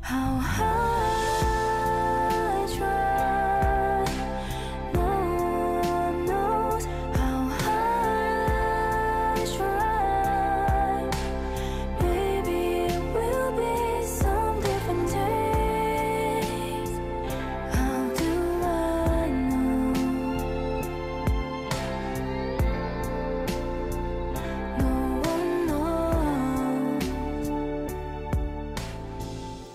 好好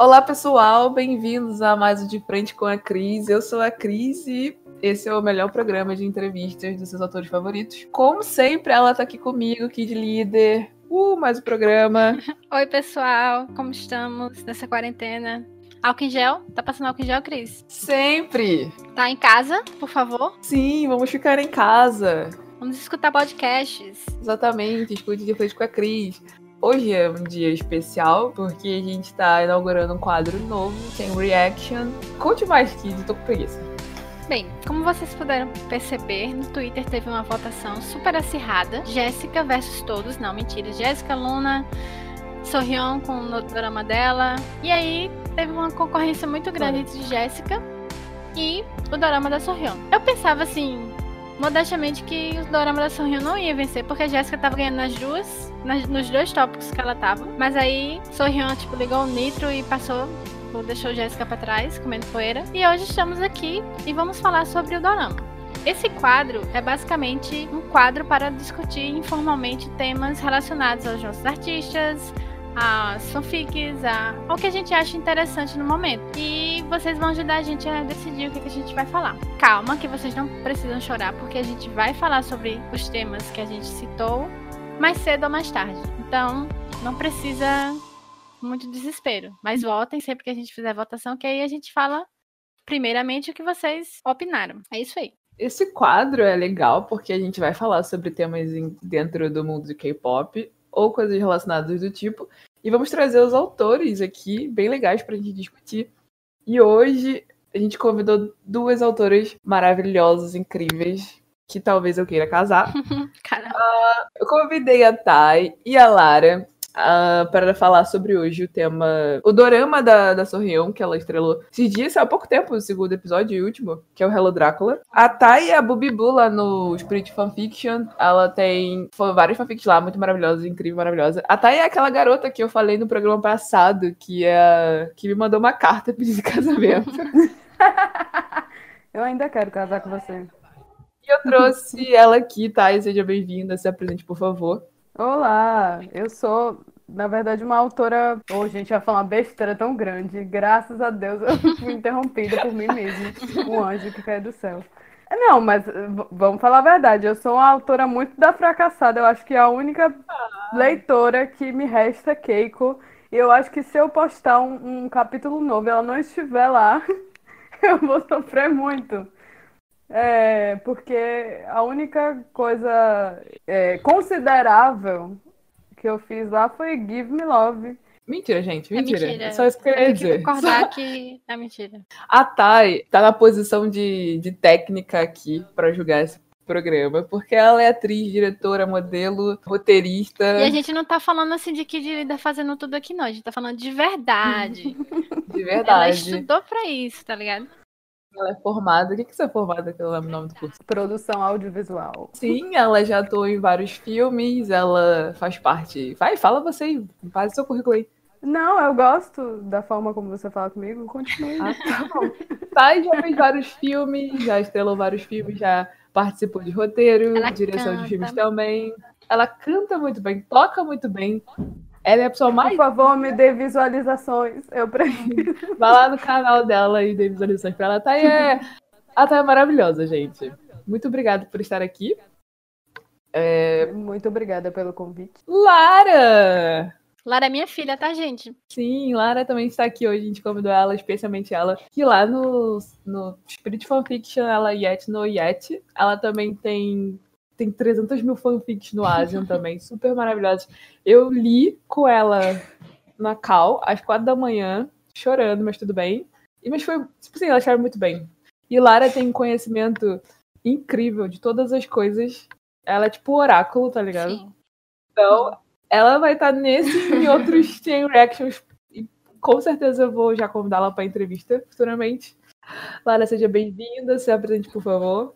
Olá, pessoal, bem-vindos a mais um De Frente com a Cris. Eu sou a Cris e esse é o melhor programa de entrevistas dos seus autores favoritos. Como sempre, ela tá aqui comigo, Kid Líder. Uh, mais um programa. Oi, pessoal, como estamos nessa quarentena? Álcool em gel? Tá passando álcool em gel, Cris? Sempre! Tá em casa, por favor? Sim, vamos ficar em casa. Vamos escutar podcasts. Exatamente, escute De Frente com a Cris. Hoje é um dia especial porque a gente tá inaugurando um quadro novo, tem reaction. Conte mais, Kid, eu tô com preguiça. Bem, como vocês puderam perceber, no Twitter teve uma votação super acirrada. Jéssica versus todos. Não, mentira. Jéssica, Luna, Sorrion com o drama dela. E aí teve uma concorrência muito grande entre Jéssica e o dorama da Sorrion. Eu pensava assim, modestamente, que o dorama da Sorrion não ia vencer, porque a Jéssica tava ganhando nas duas, nas- nos dois tópicos que ela tava. Mas aí Sorrion, tipo, ligou o nitro e passou Tipo, deixou Jéssica pra trás, comendo poeira. E hoje estamos aqui e vamos falar sobre o dorama. Esse quadro é basicamente um quadro para discutir informalmente temas relacionados aos nossos artistas, às fanfics, a- ao que a gente acha interessante no momento. E vocês vão ajudar a gente a decidir o que, que a gente vai falar. Calma, que vocês não precisam chorar, porque a gente vai falar sobre os temas que a gente citou mais cedo ou mais tarde. Então, não precisa muito desespero. Mas votem sempre que a gente fizer votação, que aí a gente fala primeiramente o que vocês opinaram. É isso aí. Esse quadro é legal porque a gente vai falar sobre temas em- dentro do mundo do K-pop ou coisas relacionadas do tipo. E vamos trazer os autores aqui, bem legais pra gente discutir. E hoje a gente convidou duas autoras maravilhosas, incríveis, que talvez eu queira casar. Caramba. Eu convidei a Thay e a Lara ah, para falar sobre hoje o tema. O dorama da, da Sorrion, que ela estrelou esses dias, há pouco tempo, o segundo episódio e último, que é o Hello Drácula. A Thay é a Bubibu lá no Spirit Fanfiction. Ela tem vários fanfics lá, muito maravilhosas, incrível, maravilhosa. A Thay é aquela garota que eu falei no programa passado, que, é, que me mandou uma carta pedindo casamento. Eu ainda quero casar com você. E eu trouxe ela aqui, Thay, seja bem-vinda, se apresente, por favor. Olá, eu sou, na verdade, uma autora. Ô, gente, ia falar uma besteira tão grande. Graças a Deus eu fui interrompida por mim mesma. Um anjo que caiu do céu. Não, mas v- vamos falar a verdade. Eu sou uma autora muito da fracassada. Eu acho que a única leitora que me resta é Keiko. E eu acho que se eu postar um, um capítulo novo e ela não estiver lá, eu vou sofrer muito. É, porque a única coisa é, considerável que eu fiz lá foi Give Me Love. Mentira, gente, É mentira. mentira. Só isso que eu ia Tem que dizer. concordar que é mentira. A Thay tá na posição de, de técnica aqui pra julgar esse programa, porque ela é atriz, diretora, modelo, roteirista. E a gente não tá falando assim de que de fazendo tudo aqui, não. A gente tá falando de verdade. De Ela verdade. estudou pra isso, tá ligado? Ela é formada. O que, que você é formada? Que eu lembro o nome do curso. Produção audiovisual. Sim, ela já atuou em vários filmes, ela faz parte. Vai, fala você aí, faz seu currículo aí. Não, eu gosto da forma como você fala comigo. Continue. Ah, tá bom. Thay já fez vários filmes, já estrelou vários filmes, já participou de roteiro, Ela direção canta. de filmes também. Ela canta muito bem, toca muito bem. Ela é a pessoa Por mais. favor, me dê visualizações. Eu preciso. Vai lá no canal dela e dê visualizações pra ela. A Thay é, a Thay é maravilhosa, gente. Muito obrigada por estar aqui. Muito obrigada pelo convite. Lara! Lara é minha filha, tá, gente? Sim, Lara também está aqui hoje. A gente convidou ela, especialmente ela, que lá no, no Spirit Fanfiction, ela é Yet no Yet. Ela também tem, tem 300 mil fanfics no Asian também, super maravilhosas. Eu li com ela na Cal, às quatro da manhã, chorando, mas tudo bem. E, mas foi, tipo assim, ela escreve muito bem. E Lara tem um conhecimento incrível de todas as coisas. Ela é tipo oráculo, tá ligado? Sim. Então, ela vai estar nesse e em outros chain reactions e com certeza eu vou já convidá-la para entrevista futuramente. Lara, seja bem-vinda, se apresente, por favor.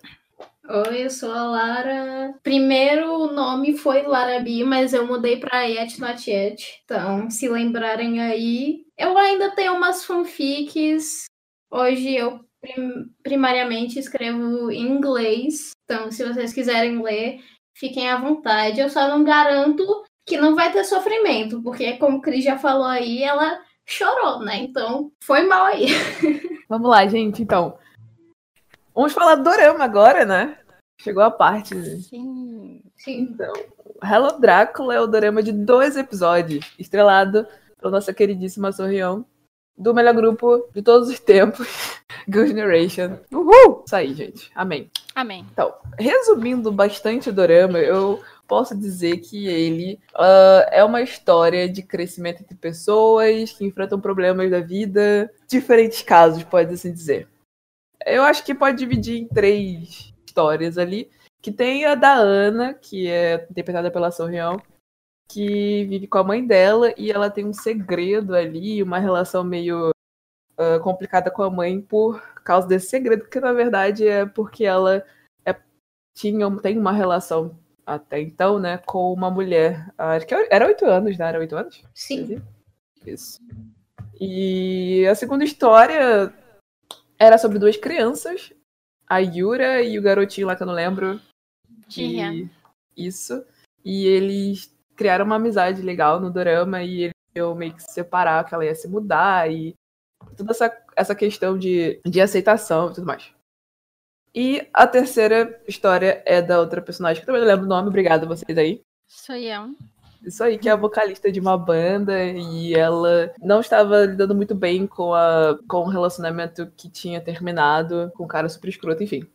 Oi, eu sou a Lara. Primeiro o nome foi Larabi, mas eu mudei pra Yet Not Yet. Então, se lembrarem aí, eu ainda tenho umas fanfics. Hoje eu prim- primariamente escrevo em inglês. Então, se vocês quiserem ler, fiquem à vontade. Eu só não garanto que não vai ter sofrimento, porque como o Cris já falou aí, ela chorou, né? Então, foi mal aí. Vamos lá, gente, então. Vamos falar do Dorama agora, né? Chegou a parte. Sim. Sim. Então, Hello Drácula é o dorama de dois episódios, estrelado pela nossa queridíssima Sorrião, do melhor grupo de todos os tempos, Girl Generation. Uhul! Isso aí, gente. Amém. Amém. Então, resumindo bastante o dorama, eu posso dizer que ele ah, é uma história de crescimento entre pessoas que enfrentam problemas da vida, diferentes casos, pode assim dizer. Eu acho que pode dividir em três histórias ali, que tem a da Ana, que é interpretada pela Sorrião, que vive com a mãe dela e ela tem um segredo ali, uma relação meio ah, complicada com a mãe por causa desse segredo, que na verdade é porque ela é- tinha, tem uma relação até então, né, com uma mulher. Acho que era oito anos, né? Era oito anos? Sim. Isso. E a segunda história era sobre duas crianças, a Yura e o garotinho lá que eu não lembro. Jihan. E isso. E eles criaram uma amizade legal no dorama e eles iam meio que se separar, que ela ia se mudar e toda essa, essa questão de, de aceitação e tudo mais. E a terceira história é da outra personagem, que eu também não lembro o nome, obrigada a vocês aí. Sou eu. Isso aí, que é a vocalista de uma banda e ela não estava lidando muito bem com, a, com o relacionamento que tinha terminado com um cara super escroto, enfim.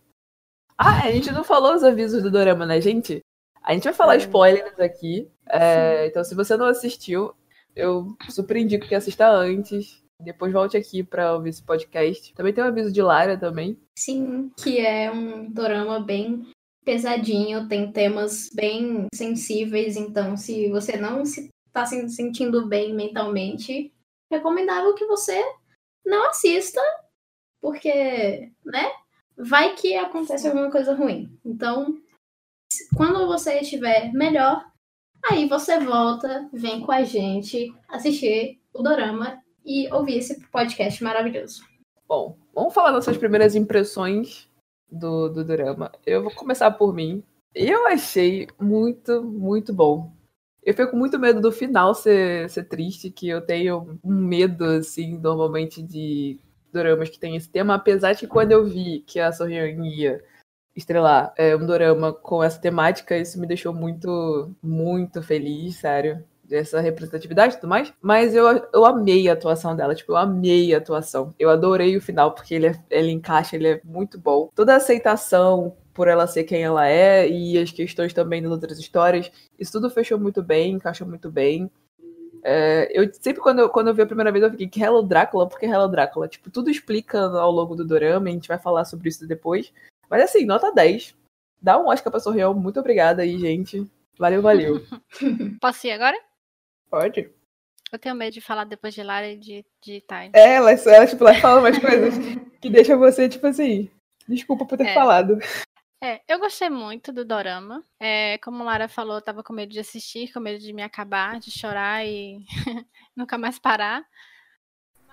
Ah, a gente não falou os avisos do Dorama, né, gente? A gente vai falar É. spoilers aqui. é, então, se você não assistiu, eu super indico que assista antes. Depois volte aqui para ouvir esse podcast. Também tem um aviso de Lara também. Sim, que é um dorama bem pesadinho, tem temas bem sensíveis, então se você não se tá se sentindo bem mentalmente, recomendável que você não assista, porque, né? Vai que acontece alguma coisa ruim. Então, quando você estiver melhor, aí você volta, vem com a gente assistir o dorama e ouvir esse podcast maravilhoso. Bom, vamos falar das suas primeiras impressões do, do drama. Eu vou começar por mim. Eu achei muito, muito bom. Eu fico com muito medo do final ser, ser triste, que eu tenho um medo, assim, normalmente de doramas que tem esse tema, apesar de que quando eu vi que a Sorrian ia estrelar é, um dorama com essa temática, isso me deixou muito, muito feliz, sério dessa representatividade e tudo mais. Mas eu, eu amei a atuação dela, tipo, eu amei a atuação. Eu adorei o final, porque ele, é- ele encaixa, ele é muito bom. Toda a aceitação por ela ser quem ela é e as questões também das outras histórias, isso tudo fechou muito bem, encaixou muito bem. É, eu sempre, quando eu, quando eu vi a primeira vez, eu fiquei que Hello Drácula, porque Hello Drácula? Tipo, tudo explica ao longo do dorama, a gente vai falar sobre isso depois. Mas assim, nota 10. Dá um Oscar pra Sorrião, muito obrigada aí, gente. Valeu, valeu. Posso ir agora? Pode? Eu tenho medo de falar depois de Lara e de, de Thay. É, ela, ela, tipo, ela fala umas coisas que deixam você, tipo assim, desculpa por ter É. falado. É, eu gostei muito do Dorama. É, como Lara falou, eu tava com medo de assistir, com medo de me acabar, de chorar e nunca mais parar.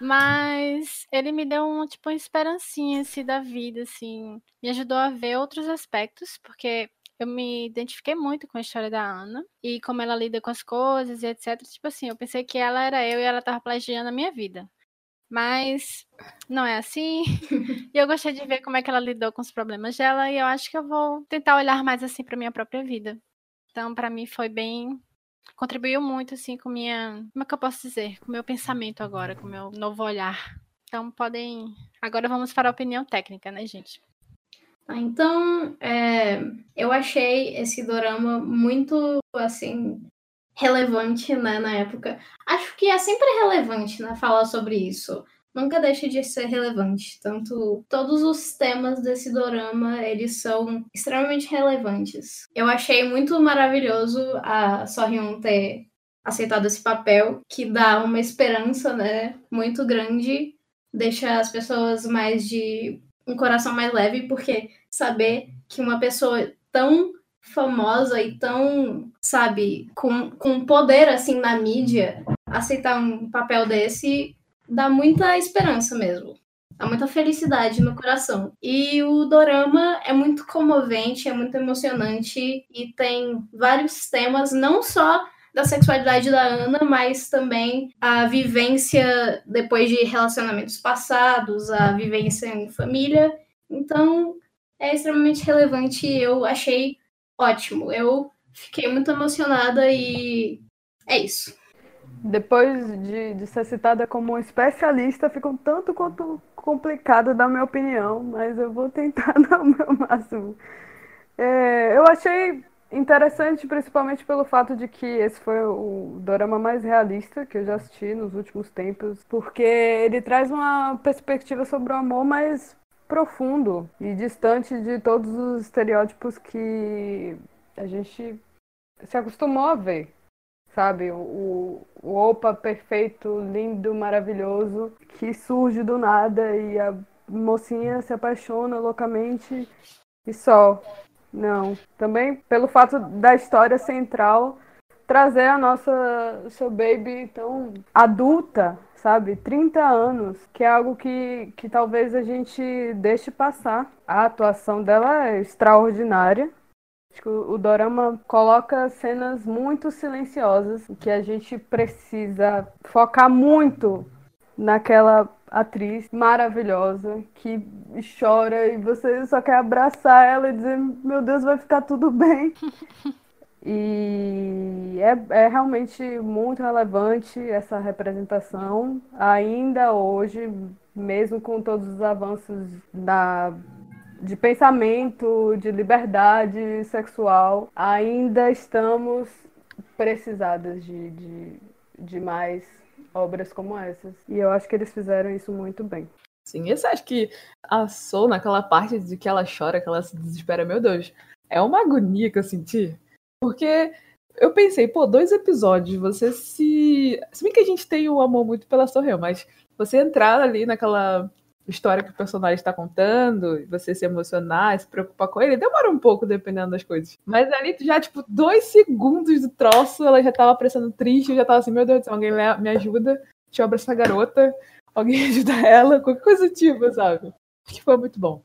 Mas ele me deu um, tipo, uma esperancinha, assim, da vida, assim. Me ajudou a ver outros aspectos, porque eu me identifiquei muito com a história da Ana e como ela lida com as coisas e etc. Tipo assim, eu pensei que ela era eu e ela tava plagiando a minha vida. Mas não é assim. E eu gostei de ver como é que ela lidou com os problemas dela e eu acho que eu vou tentar olhar mais assim para minha própria vida. Então, para mim foi bem contribuiu muito assim com minha, como é que eu posso dizer, com o meu pensamento agora, com o meu novo olhar. Então, podem Agora vamos para a opinião técnica, né, gente? Ah, Então, é, eu achei esse dorama muito, assim, relevante, né, na época. Acho que é sempre relevante, né, falar sobre isso. Nunca deixa de ser relevante. Tanto todos os temas desse dorama, eles são extremamente relevantes. Eu achei muito maravilhoso a Sohyun ter aceitado esse papel, que dá uma esperança, né, muito grande, deixa as pessoas mais de um coração mais leve, porque saber que uma pessoa tão famosa e tão, sabe, com, com poder assim na mídia, aceitar um papel desse dá muita esperança mesmo. Dá muita felicidade no coração. E o dorama é muito comovente, é muito emocionante e tem vários temas, não só da sexualidade da Ana, mas também a vivência depois de relacionamentos passados, a vivência em família. Então, é extremamente relevante e eu achei ótimo. Eu fiquei muito emocionada e é isso. Depois de, de ser citada como especialista, fica um tanto quanto complicado dar minha opinião, mas eu vou tentar dar o meu máximo. É, eu achei interessante, principalmente pelo fato de que esse foi o dorama mais realista que eu já assisti nos últimos tempos, porque ele traz uma perspectiva sobre o amor mais profundo e distante de todos os estereótipos que a gente se acostumou a ver, sabe? O, o opa perfeito, lindo, maravilhoso, que surge do nada e a mocinha se apaixona loucamente e só. Não. Também pelo fato da história central trazer a nossa seu baby tão adulta, sabe? 30 anos, que é algo que, que talvez a gente deixe passar. A atuação dela é extraordinária. Acho que o, Dorama coloca cenas muito silenciosas, que a gente precisa focar muito naquela atriz maravilhosa que chora e você só quer abraçar ela e dizer: Meu Deus, vai ficar tudo bem. E é, é realmente muito relevante essa representação, ainda hoje, mesmo com todos os avanços da, de pensamento, de liberdade sexual, ainda estamos precisadas de, de, de mais obras como essas. E eu acho que eles fizeram isso muito bem. Sim, esse acho que a Soul, naquela parte de que ela chora, que ela se desespera, meu Deus, é uma agonia que eu senti. Porque eu pensei, pô, dois episódios, você se. Se bem que a gente tem o amor muito pela Sorrel, mas você entrar ali naquela história que o personagem está contando, você se emocionar, se preocupar com ele, demora um pouco dependendo das coisas. Mas ali, já, tipo, dois segundos do troço, ela já tava parecendo triste, eu já tava assim, meu Deus do céu, alguém me ajuda, eu abrir essa garota, alguém ajuda ela, qualquer coisa do tipo, sabe? Acho que foi muito bom.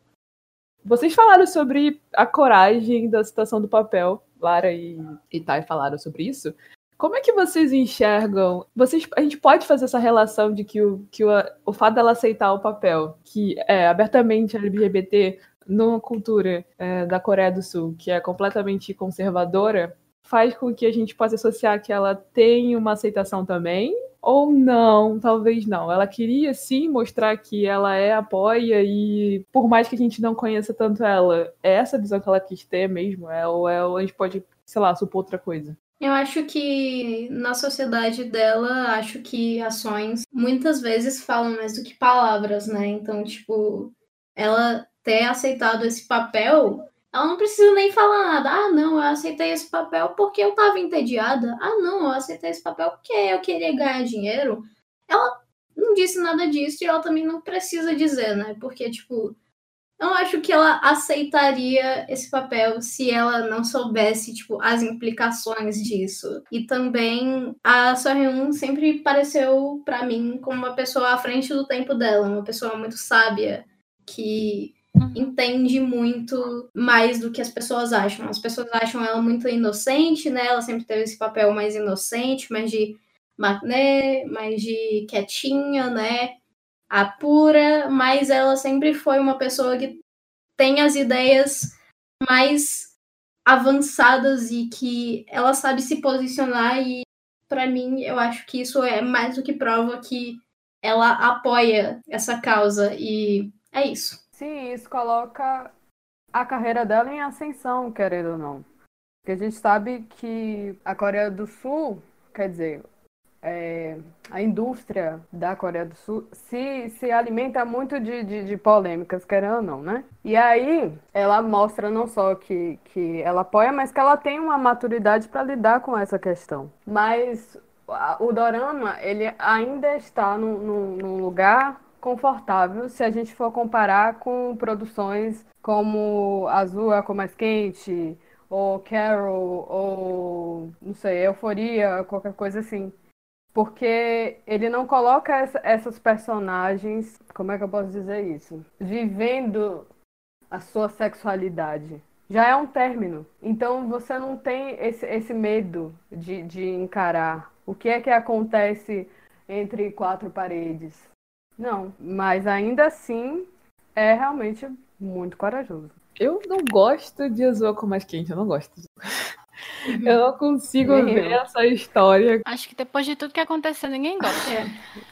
Vocês falaram sobre a coragem da situação do papel. Lara e, e Thay falaram sobre isso. Como é que vocês enxergam? Vocês, a gente pode fazer essa relação de que o, que o, o fato dela aceitar o papel, que é abertamente LGBT, numa cultura é, da Coreia do Sul, que é completamente conservadora, faz com que a gente possa associar que ela tem uma aceitação também, ou não, talvez não. Ela queria sim mostrar que ela é apoia e por mais que a gente não conheça tanto ela, é essa visão que ela quis ter mesmo, é, ou, é, ou a gente pode, sei lá, supor outra coisa. Eu acho que na sociedade dela, acho que ações muitas vezes falam mais do que palavras, né? Então, tipo, ela ter aceitado esse papel ela não precisa nem falar nada. Ah, não, eu aceitei esse papel porque eu tava entediada. Ah, não, eu aceitei esse papel porque eu queria ganhar dinheiro. Ela não disse nada disso e ela também não precisa dizer, né? Porque, tipo, eu acho que ela aceitaria esse papel se ela não soubesse, tipo, as implicações disso. E também a Sohyun sempre pareceu para mim como uma pessoa à frente do tempo dela, uma pessoa muito sábia que uhum. entende muito mais do que as pessoas acham. As pessoas acham ela muito inocente, né? Ela sempre teve esse papel mais inocente, mais de mané, mais de quietinha, né? Apura, mas ela sempre foi uma pessoa que tem as ideias mais avançadas e que ela sabe se posicionar e para mim eu acho que isso é mais do que prova que ela apoia essa causa e é isso. Sim, isso coloca a carreira dela em ascensão, querendo ou não. Porque a gente sabe que a Coreia do Sul, quer dizer, é, a indústria da Coreia do Sul se, se alimenta muito de, de, de, polêmicas, querendo ou não, né? E aí ela mostra não só que, que ela apoia, mas que ela tem uma maturidade para lidar com essa questão. Mas o dorama, ele ainda está num, num- num lugar confortável se a gente for comparar com produções como Azul é a Cor Mais Quente, ou Carol, ou, não sei, Euforia, qualquer coisa assim. Porque ele não coloca essa- essas personagens, como é que eu posso dizer isso? Vivendo a sua sexualidade. Já é um término. Então você não tem esse, esse medo de, de encarar o que é que acontece entre quatro paredes. Não, mas ainda assim é realmente muito corajoso. Eu não gosto de Azul com mais quente, eu não gosto. Eu não consigo Nem ver eu. essa história. Acho que depois de tudo que aconteceu, ninguém gosta. É.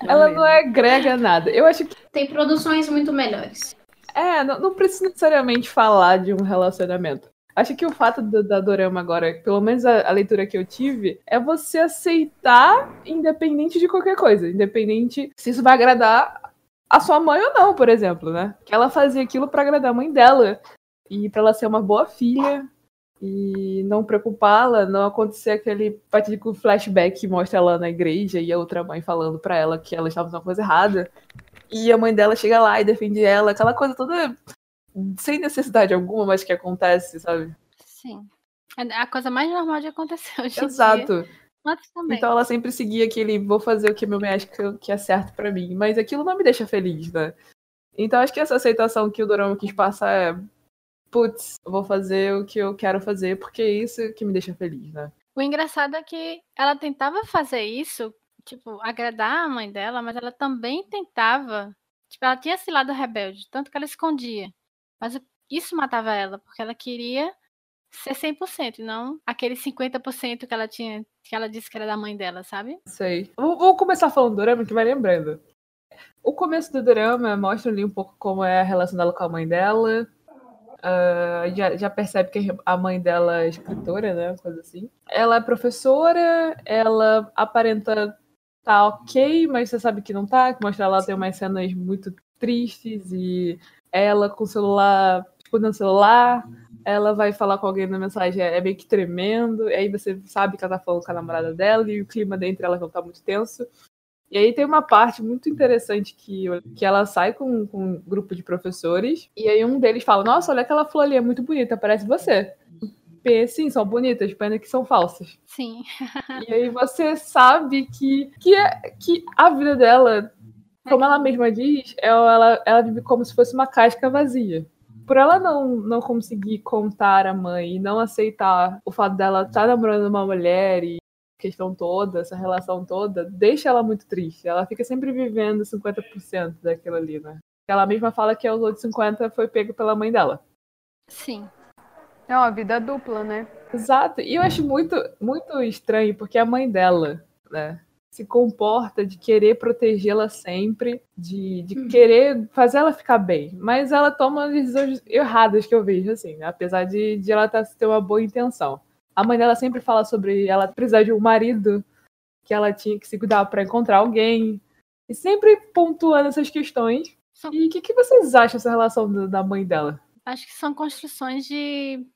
Ela não agrega nada. Eu acho que Tem produções muito melhores. É, não, não precisa necessariamente falar de um relacionamento. Acho que o fato do, da Dorama agora, pelo menos a, a leitura que eu tive, é você aceitar independente de qualquer coisa. Independente se isso vai agradar a sua mãe ou não, por exemplo, né? Que ela fazia aquilo pra agradar a mãe dela. E pra ela ser uma boa filha. E não preocupá-la, não acontecer aquele fatídico flashback que mostra ela na igreja e a outra mãe falando pra ela que ela estava fazendo uma coisa errada. E a mãe dela chega lá e defende ela, aquela coisa toda sem necessidade alguma, mas que acontece, sabe? Sim. É a coisa mais normal de acontecer hoje. Exato. Então ela sempre seguia aquele vou fazer o que meu acha que, é certo pra mim, mas aquilo não me deixa feliz, né? Então acho que essa aceitação que o Dorama quis passar é putz, vou fazer o que eu quero fazer porque é isso que me deixa feliz, né? O engraçado é que ela tentava fazer isso, tipo, agradar a mãe dela, mas ela também tentava. Tipo, ela tinha esse lado rebelde, tanto que ela escondia. Mas isso matava ela, porque ela queria ser 100%, e não aquele 50% que ela tinha, que ela disse que era da mãe dela, sabe? Sei. Vou, começar falando do Dorama, que vai lembrando. O começo do Dorama mostra ali um pouco como é a relação dela com a mãe dela. Ah, já, já percebe que a mãe dela é escritora, né? Coisa assim. Ela é professora, ela aparenta tá ok, mas você sabe que não tá, mostra ela tem umas cenas muito tristes e ela com o celular, respondendo o celular, ela vai falar com alguém na mensagem, é é meio que tremendo, e aí você sabe que ela tá falando com a namorada dela e o clima entre elas não tá muito tenso. E aí tem uma parte muito interessante que, que ela sai com, com um grupo de professores, e aí um deles fala, nossa, olha aquela flor ali, é muito bonita, parece você. Sim, são bonitas, pena que são falsas. Sim. E aí você sabe que, que, é, que a vida dela, como ela mesma diz, ela, ela vive como se fosse uma casca vazia. Por ela não, não conseguir contar à mãe e não aceitar o fato dela estar namorando uma mulher e a questão toda, essa relação toda, deixa ela muito triste. Ela fica sempre vivendo 50% daquilo ali, né? Ela mesma fala que os outros 50% foi pego pela mãe dela. Sim. É uma vida dupla, né? Exato. E eu acho muito, muito estranho, porque a mãe dela, né, se comporta de querer protegê-la sempre, de, de querer fazer ela ficar bem. Mas ela toma decisões erradas que eu vejo, assim, né, apesar de, de ela tá, ter uma boa intenção. A mãe dela sempre fala sobre ela precisar de um marido, que ela tinha que se cuidar para encontrar alguém. E sempre pontuando essas questões. São- E o que, que vocês acham dessa relação da- da mãe dela? Acho que são construções de.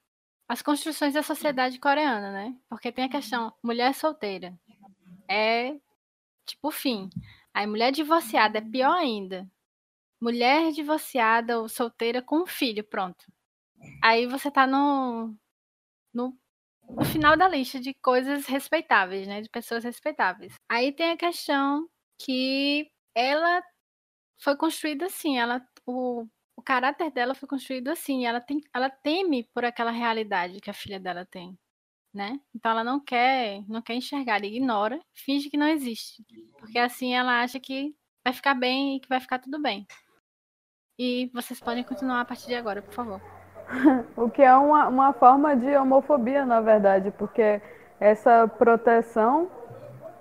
As construções da sociedade coreana, né? Porque tem a questão, mulher solteira. É tipo fim. Aí mulher divorciada é pior ainda. Mulher divorciada ou solteira com um filho, pronto. Aí você tá no, no, no final da lista de coisas respeitáveis, né? De pessoas respeitáveis. Aí tem a questão que ela foi construída assim, ela, o, o caráter dela foi construído assim, ela, tem, ela teme por aquela realidade que a filha dela tem, né? Então ela não quer, não quer enxergar, ela ignora, finge que não existe, porque assim ela acha que vai ficar bem e que vai ficar tudo bem. E vocês podem continuar a partir de agora, por favor. O que é uma, uma forma de homofobia, na verdade, porque essa proteção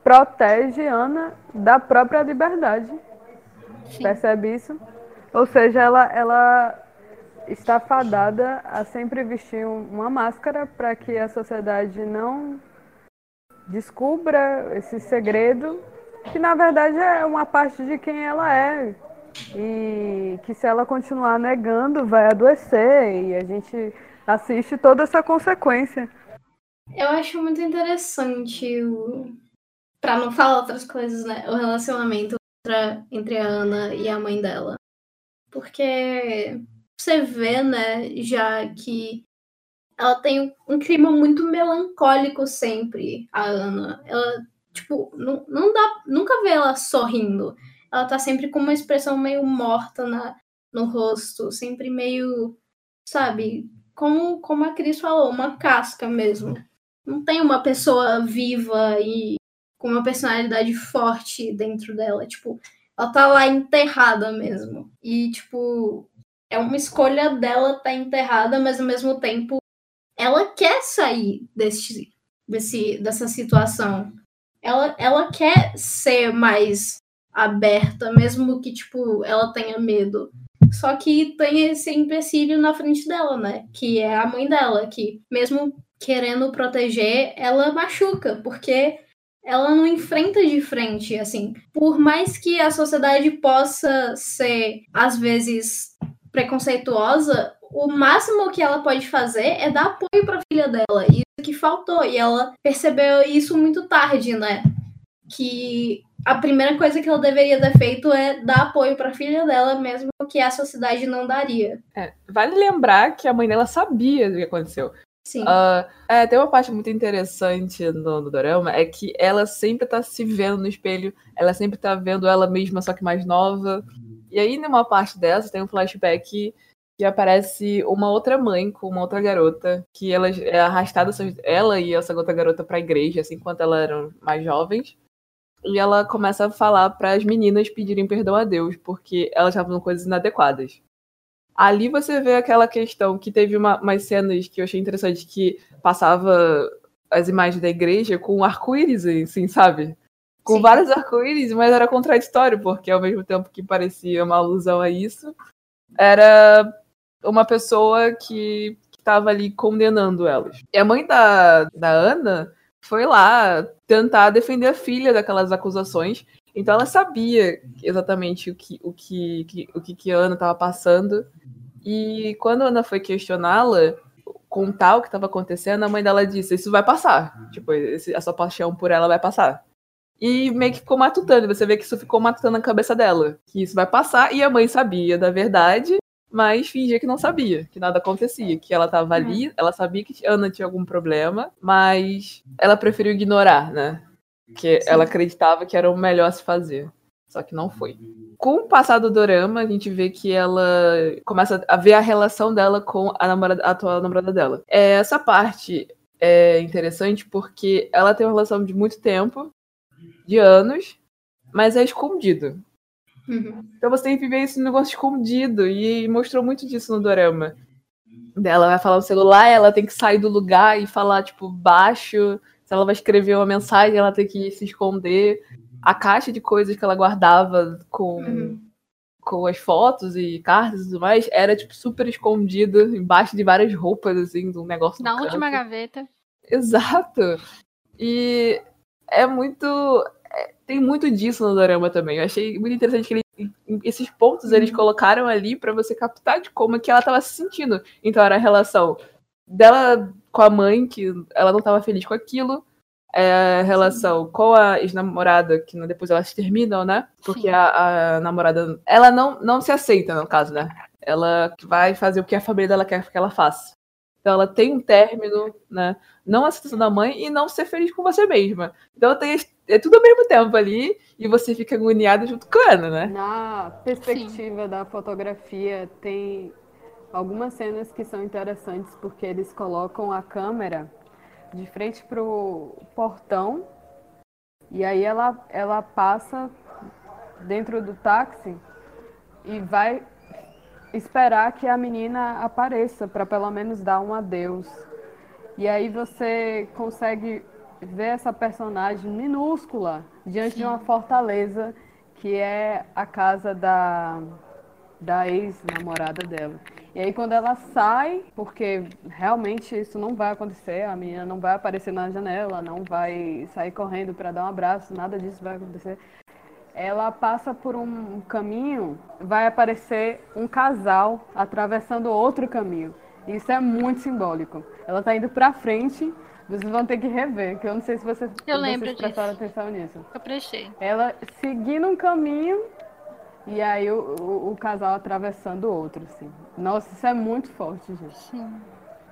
protege Ana da própria liberdade. Sim. Percebe isso? Ou seja, ela, ela está fadada a sempre vestir um- uma máscara para que a sociedade não descubra esse segredo, que na verdade é uma parte de quem ela é. E que se ela continuar negando, vai adoecer. E a gente assiste toda essa consequência. Eu acho muito interessante o, Pra não falar outras coisas, né? O relacionamento entre a Ana e a mãe dela. Porque você vê, né, já que ela tem um clima muito melancólico sempre, a Ana. Ela, tipo, não, não dá, nunca vê ela sorrindo. Ela tá sempre com uma expressão meio morta na, no rosto, sempre meio, sabe, como, como a Cris falou, uma casca mesmo. Não tem uma pessoa viva e com uma personalidade forte dentro dela. Tipo, ela tá lá enterrada mesmo. E, tipo, é uma escolha dela estar tá enterrada, mas ao mesmo tempo ela quer sair desse, desse, dessa situação. Ela, ela quer ser mais aberta, mesmo que, tipo, ela tenha medo. Só que tem esse empecilho na frente dela, né? Que é a mãe dela, que mesmo querendo proteger, ela machuca, porque ela não enfrenta de frente, assim. Por mais que a sociedade possa ser, às vezes, preconceituosa, o máximo que ela pode fazer é dar apoio para a filha dela. Isso que faltou. E ela percebeu isso muito tarde, né? Que a primeira coisa que ela deveria ter feito é dar apoio para a filha dela, mesmo que a sociedade não daria. É, vale lembrar que a mãe dela sabia do que aconteceu. Sim. Uh, é, tem uma parte muito interessante no, no Dorama, é que ela sempre tá se vendo no espelho, ela sempre tá vendo ela mesma, só que mais nova. E aí, numa parte dessa, tem um flashback que aparece uma outra mãe com uma outra garota, que ela é arrastada, ela e essa outra garota pra igreja, assim, enquanto elas eram mais jovens. E ela começa a falar para as meninas pedirem perdão a Deus, porque elas estavam coisas inadequadas. Ali você vê aquela questão que teve uma, umas cenas que eu achei interessante, que passava as imagens da igreja com arco-íris, assim, sabe? Com Sim. vários arco-íris, mas era contraditório, porque ao mesmo tempo que parecia uma alusão a isso, era uma pessoa que estava ali condenando elas. E a mãe da, da Ana foi lá tentar defender a filha daquelas acusações. Então ela sabia exatamente o que o que, que o que, que a Ana estava passando. E quando a Ana foi questioná-la, contar o que estava acontecendo, a mãe dela disse: Isso vai passar. Tipo, esse, a sua paixão por ela vai passar. E meio que ficou matutando. Você vê que isso ficou matutando na cabeça dela. Que isso vai passar. E a mãe sabia da verdade, mas fingia que não sabia, que nada acontecia. Que ela estava ali, ela sabia que Ana tinha algum problema, mas ela preferiu ignorar, né? Que Sim. ela acreditava que era o melhor a se fazer. Só que não foi. Com o passar do dorama, a gente vê que ela começa a ver a relação dela com a, namorada, a atual namorada dela. É, essa parte é interessante porque ela tem uma relação de muito tempo, de anos, mas é escondido. Uhum. Então você tem que ver esse negócio escondido. E mostrou muito disso no dorama. Ela vai falar no celular, ela tem que sair do lugar e falar, tipo, baixo. Se ela vai escrever uma mensagem, ela tem que se esconder. A caixa de coisas que ela guardava com, Uhum. com as fotos e cartas e tudo mais era, tipo, super escondido, embaixo de várias roupas, assim, de um negócio Na última canto. gaveta. Exato. E é muito. é- tem muito disso no Dorama também. Eu achei muito interessante que ele- esses pontos eles colocaram ali pra você captar de como que ela tava se sentindo. Então era a relação dela com a mãe, que ela não tava feliz com aquilo. É a relação com a ex-namorada, que depois elas terminam, né? Porque Sim. a, a namorada. Ela não, não se aceita, no caso, né? Ela vai fazer o que a família dela quer que ela faça. Então ela tem um término, né? Não a aceitação da mãe e não ser feliz com você mesma. Então tem, é tudo ao mesmo tempo ali e você fica agoniado junto com Ana, né? Na perspectiva da fotografia, tem algumas cenas que são interessantes porque eles colocam a câmera de frente pro portão e aí ela, ela passa dentro do táxi e vai esperar que a menina apareça para pelo menos dar um adeus. E aí você consegue ver essa personagem minúscula diante de uma fortaleza que é a casa da, da ex-namorada dela. E aí quando ela sai, porque realmente isso não vai acontecer, a menina não vai aparecer na janela, não vai sair correndo para dar um abraço, nada disso vai acontecer. Ela passa por um caminho, vai aparecer um casal atravessando outro caminho. Isso é muito simbólico. Ela está indo para frente Vocês vão ter que rever, que eu não sei se vocês, Eu lembro vocês prestaram disso. atenção nisso. Eu prestei. Ela seguindo um caminho e aí o, o, o casal atravessando o outro, assim. Nossa, isso é muito forte, gente. Sim.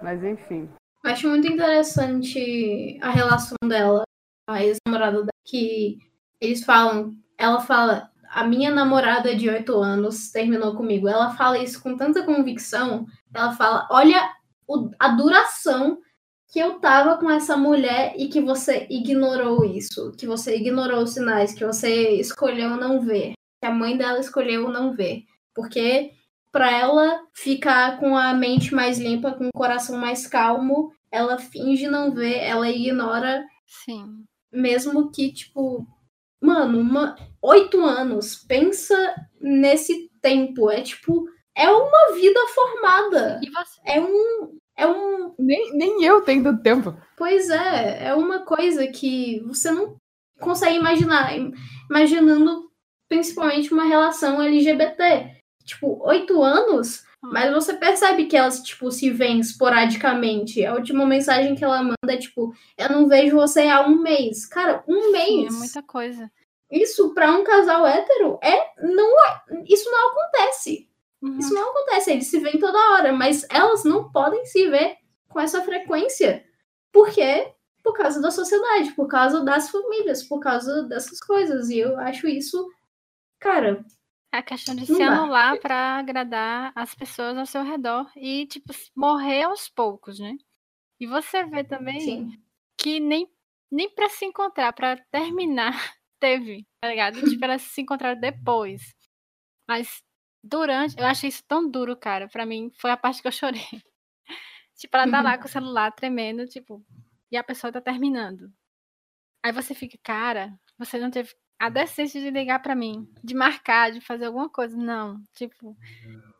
Mas enfim. Eu acho muito interessante a relação dela, a ex-namorada dela, que eles falam, ela fala, a minha namorada de 8 anos terminou comigo. Ela fala isso com tanta convicção, ela fala, olha o- a duração que eu tava com essa mulher e que você ignorou isso, que você ignorou os sinais, que você escolheu não ver, que a mãe dela escolheu não ver. Porque para ela ficar com a mente mais limpa, com o coração mais calmo, ela finge não ver, ela ignora, Sim. mesmo que, tipo, mano, uma, oito anos, pensa nesse tempo, é tipo, é uma vida formada, E você? é um, é um, Nem, nem eu tenho tanto tempo. pois é, é uma coisa que você não consegue imaginar, im- imaginando principalmente uma relação LGBT, tipo, oito anos, mas você percebe que elas, tipo, se veem esporadicamente. A última mensagem que ela manda é, tipo, eu não vejo você há um mês. Cara, um Sim, mês. é muita coisa. Isso pra um casal hétero é. Não, é- isso não acontece. Uhum. Isso não acontece. Eles se veem toda hora, mas elas não podem se ver com essa frequência. Por quê? Por causa da sociedade, por causa das famílias, por causa dessas coisas. E eu acho isso. Cara, É a questão de se anular pra agradar as pessoas ao seu redor e, tipo, morrer aos poucos, né? E você vê também sim. que nem, nem pra se encontrar, pra terminar, teve, tá ligado? Tipo, elas se encontraram depois. Mas durante, eu achei isso tão duro, cara. Pra mim, foi a parte que eu chorei. tipo, ela tá lá com o celular tremendo, tipo, e a pessoa tá terminando. Aí você fica, cara, você não teve a decência de ligar pra mim, de marcar, de fazer alguma coisa. Não, tipo.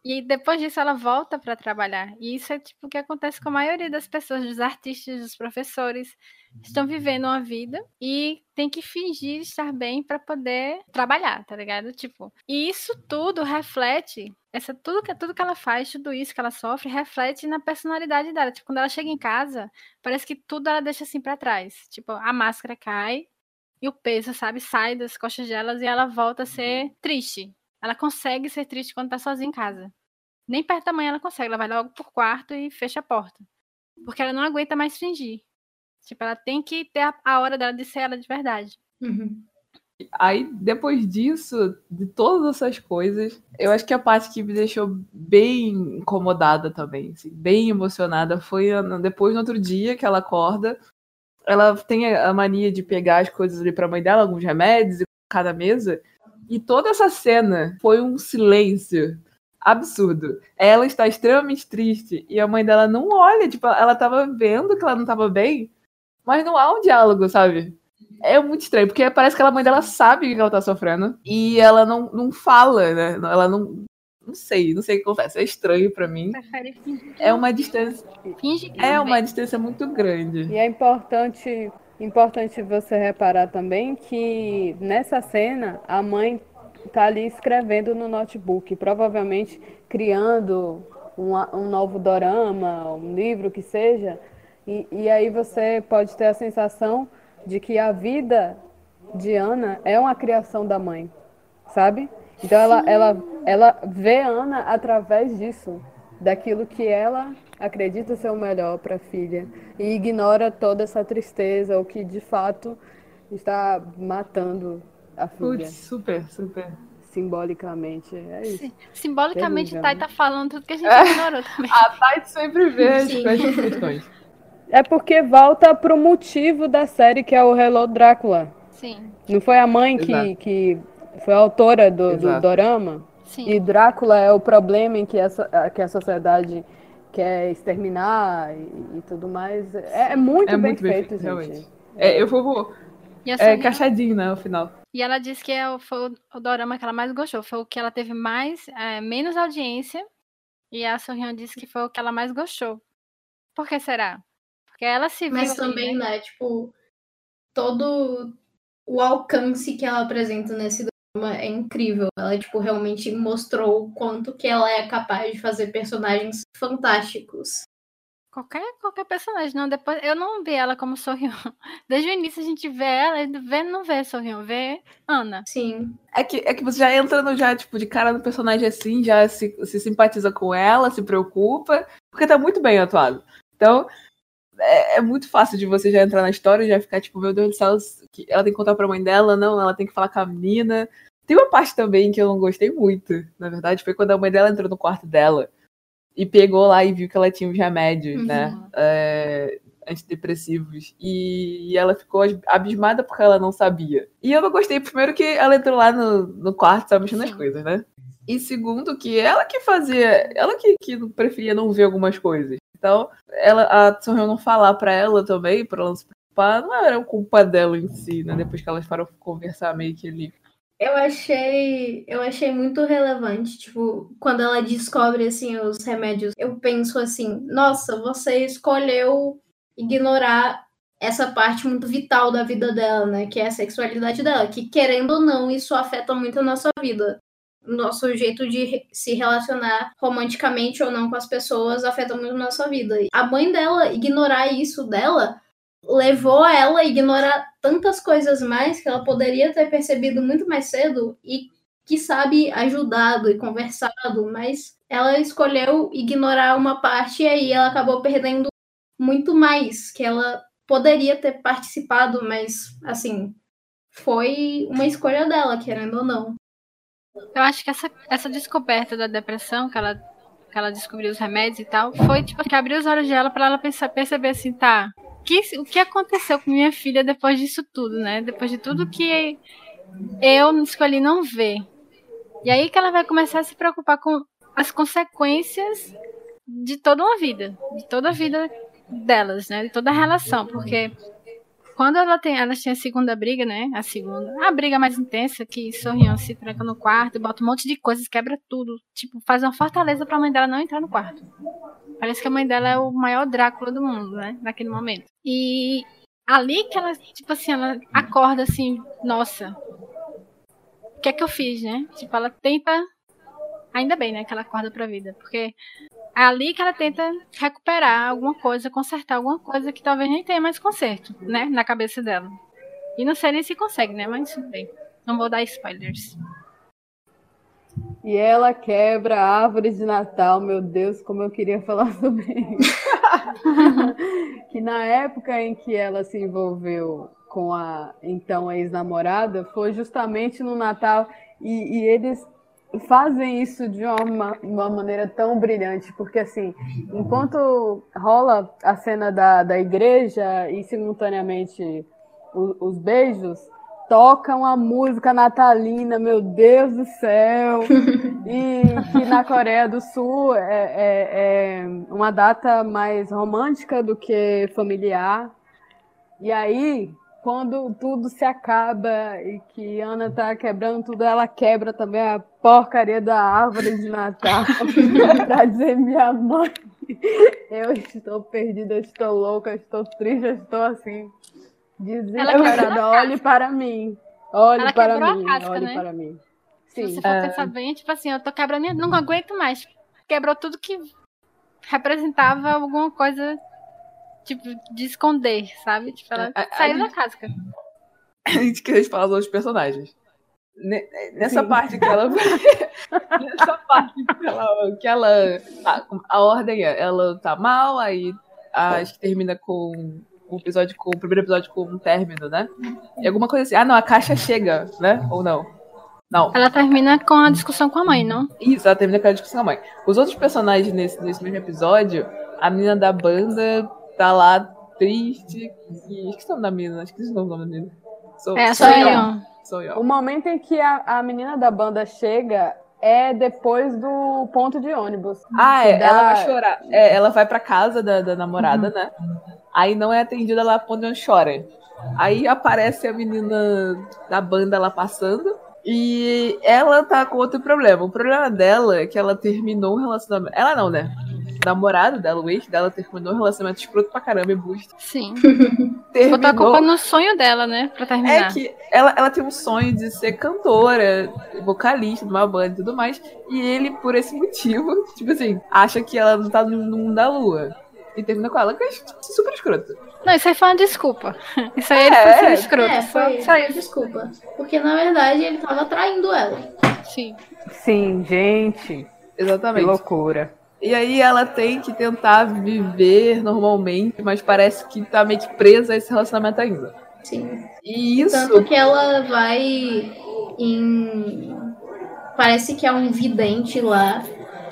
E depois disso ela volta pra trabalhar. E isso é tipo o que acontece com a maioria das pessoas, dos artistas, dos professores. Estão vivendo uma vida e tem que fingir estar bem pra poder trabalhar, tá ligado? Tipo, e isso tudo reflete, essa tudo que tudo que ela faz, tudo isso que ela sofre, reflete na personalidade dela. Tipo, quando ela chega em casa, parece que tudo ela deixa assim pra trás. Tipo, a máscara cai, e o peso, sabe, sai das costas delas e ela volta a ser triste. Ela consegue ser triste quando tá sozinha em casa. Nem perto da mãe ela consegue, ela vai logo pro quarto e fecha a porta. Porque ela não aguenta mais fingir. Tipo, ela tem que ter a, a hora dela de ser ela de verdade. Uhum. Aí, depois disso, de todas essas coisas, eu acho que a parte que me deixou bem incomodada também, assim, bem emocionada, foi a- depois no outro dia que ela acorda. Ela tem a mania de pegar as coisas ali pra mãe dela, alguns remédios, e colocar na mesa. E toda essa cena foi um silêncio absurdo. Ela está extremamente triste e a mãe dela não olha, tipo, ela tava vendo que ela não tava bem, mas não há um diálogo, sabe? É muito estranho, porque parece que a mãe dela sabe o que ela tá sofrendo e ela não, não fala, né? Ela não. Não sei, não sei o que acontece. É estranho pra mim. Prefere fingir. É uma distância. Finge que É uma distância muito grande. E é importante, importante você reparar também que nessa cena a mãe tá ali escrevendo no notebook, provavelmente criando um, um novo dorama, um livro que seja. E, e aí você pode ter a sensação de que a vida de Ana é uma criação da mãe, sabe? Então ela, ela, ela vê Ana através disso, daquilo que ela acredita ser o melhor para a filha e ignora toda essa tristeza, o que de fato está matando a filha, Putz, super, super. simbolicamente. É isso. Sim. Simbolicamente, Terrível, Thay né? tá falando tudo que a gente ignorou também. A Tati sempre vê as Sim. as questões. É porque volta pro motivo da série que é o Hello Drácula. Sim, Não foi a mãe que, Exato. que foi a autora do, do dorama? sim. E Drácula é o problema em que a, so- a- que a sociedade quer exterminar e, e tudo mais. É, é muito, É bem, muito bem feito, feito, gente. realmente. É, eu vou. É encaixadinho, né? No final. e ela disse que é o, foi o, dorama que ela mais gostou. Foi o que ela teve mais, é, menos audiência. E a Sorrião disse que foi o que ela mais gostou. Por que será? Porque ela se Mas ali, também, né? né, tipo, todo o alcance que ela apresenta nesse é incrível. Ela, tipo, realmente mostrou o quanto que ela é capaz de fazer personagens fantásticos. Qualquer, qualquer personagem, não. Depois eu não vi ela como Sorrion. Desde o início a gente vê ela vê, não vê Sorrion, vê Ana. Sim. É que, é que você já entra no, já, tipo, de cara no personagem assim, já se, se simpatiza com ela, se preocupa, porque tá muito bem atuado. Então, é, é muito fácil de você já entrar na história e já ficar, tipo, meu Deus do céu, que ela tem que contar pra mãe dela, não, ela tem que falar com a menina. Tem uma parte também que eu não gostei muito, na verdade, foi quando a mãe dela entrou no quarto dela e pegou lá e viu que ela tinha os remédios, Uhum. né? é, antidepressivos. E, e ela ficou abismada porque ela não sabia. E eu não gostei, primeiro, que ela entrou lá no, no quarto, tava mexendo Sim. coisas, né? E segundo, que ela que fazia. Ela que, que preferia não ver algumas coisas. Então, ela, a Sorrel não falar pra ela também, pra ela não se preocupar, não era culpa dela em si, né? Depois que elas foram conversar meio que ali. Eu achei, eu achei muito relevante, tipo, quando ela descobre assim os remédios, eu penso assim, nossa, você escolheu ignorar essa parte muito vital da vida dela, né, que é a sexualidade dela, que querendo ou não, isso afeta muito a nossa vida. Nosso jeito de se relacionar romanticamente ou não com as pessoas afeta muito nossa vida. A mãe dela ignorar isso dela levou ela a ignorar tantas coisas mais que ela poderia ter percebido muito mais cedo e que sabe ajudado e conversado, mas ela escolheu ignorar uma parte e aí ela acabou perdendo muito mais que ela poderia ter participado, mas assim, foi uma escolha dela, querendo ou não. Eu acho que essa, essa descoberta da depressão, que ela, que ela descobriu os remédios e tal, foi tipo que abriu os olhos dela pra ela pensar, perceber assim, tá, que, o que aconteceu com minha filha depois disso tudo, né? Depois de tudo que eu escolhi não ver. E aí que ela vai começar a se preocupar com as consequências de toda uma vida, de toda a vida delas, né? De toda a relação, porque quando ela tem, elas têm a segunda briga, né? A segunda, a briga mais intensa que Sorrião se tranca no quarto, bota um monte de coisas, quebra tudo, tipo, faz uma fortaleza pra mãe dela não entrar no quarto. Parece que a mãe dela é o maior Drácula do mundo, né? Naquele momento. E ali que ela, tipo assim, ela acorda assim, nossa, o que é que eu fiz, né? Tipo, ela tenta. Ainda bem, né, que ela acorda pra vida. Porque é ali que ela tenta recuperar alguma coisa, consertar alguma coisa que talvez nem tenha mais conserto, né? Na cabeça dela. E não sei nem se consegue, né? Mas tudo bem. Não vou dar spoilers. E ela quebra a árvore de Natal, meu Deus, como eu queria falar sobre isso. que na época em que ela se envolveu com a então ex-namorada, foi justamente no Natal, e, e eles fazem isso de uma, uma maneira tão brilhante, porque assim, enquanto rola a cena da, da igreja e simultaneamente o- os beijos, tocam a música natalina, meu Deus do céu, e que na Coreia do Sul é, é- é uma data mais romântica do que familiar. E aí, quando tudo se acaba e que Ana tá quebrando tudo, ela quebra também a porcaria da árvore de Natal pra dizer minha mãe, eu estou perdida, eu estou louca, eu estou triste, eu estou assim, desesperada. Olhe para mim, olhe Ela para mim, casca, olhe né? para mim. Se Sim, você for pensar bem, tipo assim, eu tô quebrando, não aguento mais. Quebrou tudo que representava alguma coisa, tipo, de esconder, sabe? Tipo, ela a- saiu da casca. A gente quer falar dos outros personagens. Ne- Nessa Sim. parte que ela. nessa parte que ela. Que ela a, a ordem é: ela tá mal, aí acho que termina com o episódio com o primeiro episódio com um término, né? E alguma coisa assim. Ah, não, a caixa chega, né? Ou não? Não. Ela termina com a discussão com a mãe, não? Isso, ela termina com a discussão com a mãe. Os outros personagens nesse, nesse mesmo episódio, a menina da banda tá lá triste. E... Esqueci o nome da menina, esqueci o nome da menina. Sou, É, a sou eu. Sou eu. O momento em que a, a menina da banda chega é depois do ponto de ônibus. Ah, é, Dá- ela vai chorar. É, ela vai pra casa da, da namorada, né? Aí não é atendida lá quando ela chora. Aí aparece a menina da banda lá passando. E ela tá com outro problema. O problema dela é que ela terminou um relacionamento. Ela não, né? Namorado dela, o ex dela, terminou um relacionamento escroto pra caramba e busto. Sim. Botou a culpa Terminou. no sonho dela, né? Pra É terminar. que ela, ela tem um sonho de ser cantora, vocalista de uma banda e tudo mais. E ele, por esse motivo, tipo assim, acha que ela não tá no mundo da lua. e termina com ela, que é super escroto. Não, isso aí foi uma desculpa. Isso aí ele É, foi ser escroto. É, foi, isso. desculpa. Porque na verdade ele tava traindo ela. Sim. Sim, gente. Que Exatamente. loucura. E aí ela tem que tentar viver normalmente, mas parece que tá meio que presa a esse relacionamento ainda. Sim. E isso. Tanto que ela vai em. Parece que é um vidente lá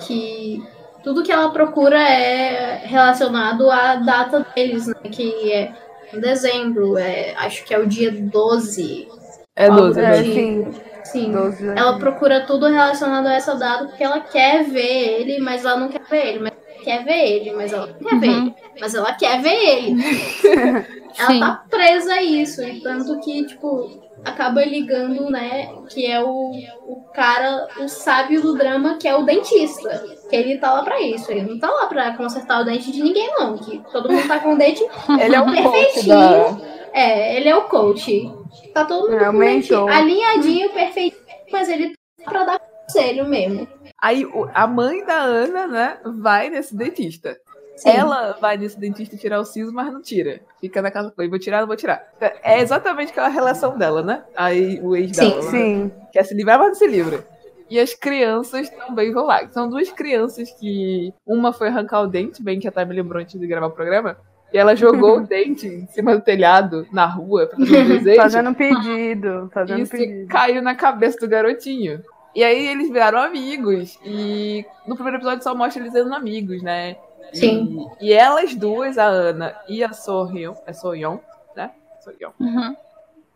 que tudo que ela procura é relacionado à data deles, né? Que é em dezembro, é, acho que é o dia 12. É 12, algo né? De- sim. Sim. 12 Ela procura tudo relacionado a essa data porque ela quer ver ele, mas ela não quer ver ele. Mas ela quer ver ele, mas ela não quer ver Uhum. ele. Mas ela quer ver ele. ela tá presa a isso. Tanto que, tipo, acaba ligando, né? Que é o, o cara, o sábio do drama, que é o dentista. Que ele tá lá pra isso. Ele não tá lá pra consertar o dente de ninguém, não. Que todo mundo tá com o dente. Ele é um coach Perfeitinho. da. É, ele é o coach. Tá todo mundo É, o com o dente alinhadinho, perfeitinho, mas ele tá pra dar conselho mesmo. Aí a mãe da Ana, né, vai nesse dentista. Sim. Ela vai nesse dentista tirar o siso, mas não tira. Fica naquela coisa, vou tirar, não vou tirar. É exatamente aquela relação dela, né? Aí o ex Sim, dela. né? Sim. Quer se livrar, mas não se livra. E as crianças também vão lá. São duas crianças que. Uma foi arrancar o dente, bem que a Thay me lembrou antes de gravar o programa. E ela jogou o dente em cima do telhado, na rua, um. Fazendo um pedido. Fazendo E um isso pedido. caiu na cabeça do garotinho. E aí eles viraram amigos. E no primeiro episódio só mostra eles sendo amigos, né? E- Sim. E, elas duas, a Ana e a Sohyun, é Soyeon, né? Soyeon. Uhum.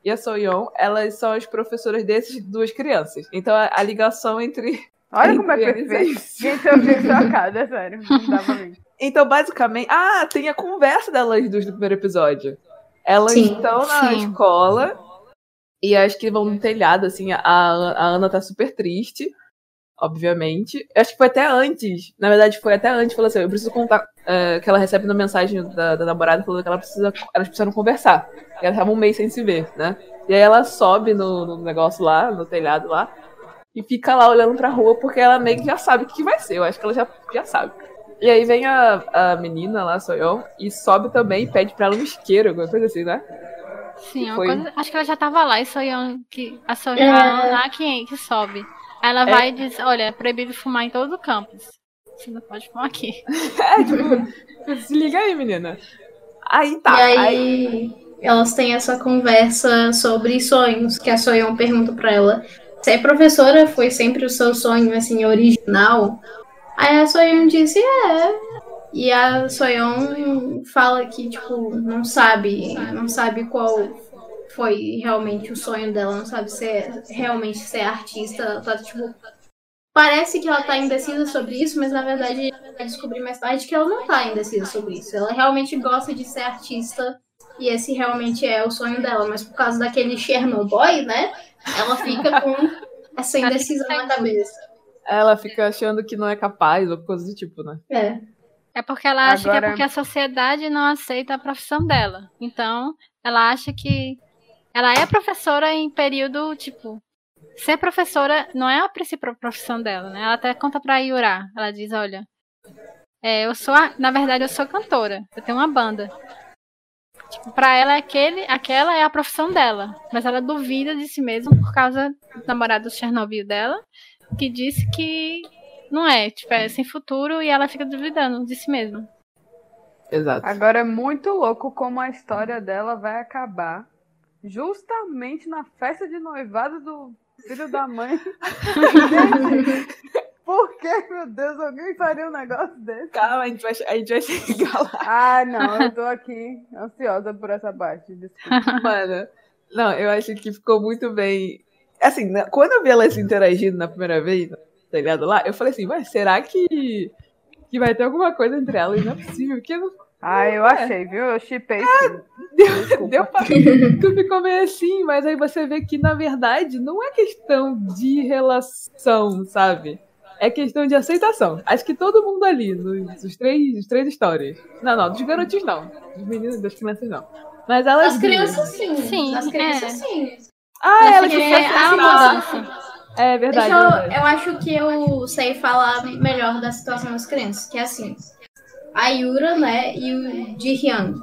E a Soyeon, elas são as professoras dessas duas crianças. Então a, a ligação entre. Olha como é entre eles perfeito. Gente, eu fico chocada, é sério. Não dá pra mim. Então, basicamente. Ah, tem a conversa delas duas no primeiro episódio. Elas Sim. estão na Sim. escola e acho que vão no telhado, assim. A, a Ana tá super triste, obviamente. Acho que foi até antes. Na verdade, foi até antes. Falou assim: eu preciso contar. é, que ela recebe uma mensagem da, da namorada falando que ela precisa, elas precisam conversar. E elas estavam um mês sem se ver, né? E aí ela sobe no, no negócio lá, no telhado lá. E fica lá olhando pra rua porque ela meio que já sabe o que que vai ser. Eu acho que ela já, já sabe. E aí vem a, a menina lá, Soyeon, e sobe também e pede pra ela um isqueiro, alguma coisa assim, né? Sim, coisa- acho que ela já tava lá e Soyeon que a Soyeon É. lá que, que sobe. Ela É. vai e diz, olha, é proibido fumar em todo o campus. Você não pode fumar aqui. É, tipo, se liga aí, menina. Aí tá. e aí- aí, elas têm essa conversa sobre sonhos, que a Soyeon pergunta pra ela se a professora foi sempre o seu sonho, assim, original. Aí a Soyeon disse, é. E a Soyeon fala que, tipo, não sabe, não sabe qual foi realmente o sonho dela, não sabe se é realmente ser artista. Ela tá, tipo, parece que ela tá indecisa sobre isso, mas na verdade vai descobrir mais tarde que ela não tá indecisa sobre isso. Ela realmente gosta de ser artista e esse realmente é o sonho dela, mas por causa daquele Chernobyl, né? Ela fica com essa indecisão na cabeça. Ela fica achando que não é capaz, ou coisa do tipo, né? É. É porque ela acha que Agora- é porque a sociedade não aceita a profissão dela. Então, ela acha que ela é professora em período, tipo, ser professora não é a principal profissão dela, né? Ela até conta pra Yura. Ela diz, olha, é, eu sou, a- na verdade, eu sou cantora. Eu tenho uma banda. Tipo, pra ela, aquele, aquela é a profissão dela. Mas ela duvida de si mesma por causa do namorado Chernobyl dela, que disse que não é, tipo, é sem futuro e ela fica duvidando de si mesma. Exato. Agora é muito louco como a história dela vai acabar justamente na festa de noivado do filho da mãe. Por que, meu Deus, alguém faria um negócio desse? Calma, a gente vai, a gente vai chegar lá. Ah, não, eu tô aqui ansiosa por essa parte. Desculpa. Mano, não, eu acho que ficou muito bem. Assim, quando eu vi elas interagindo na primeira vez, tá ligado lá, eu falei assim, mas será que, que vai ter alguma coisa entre elas? Não é possível, que não Ah, eu achei, viu? Eu chipei sim. deu, deu pra... Tu ficou meio assim, mas aí você vê que, na verdade, não é questão de relação, sabe? É questão de aceitação. Acho que todo mundo ali, nos, os três, os três histórias. Não, não, dos garotinhos não. Dos meninos, das crianças não. Mas elas. As crianças sim. Sim, As crianças é. sim. Ah, elas Porque ficam a assim, mudança. É verdade. Deixa eu, verdade. eu acho que eu sei falar melhor da situação das crianças, que é assim. A Yura, né, e o Ji-hyun.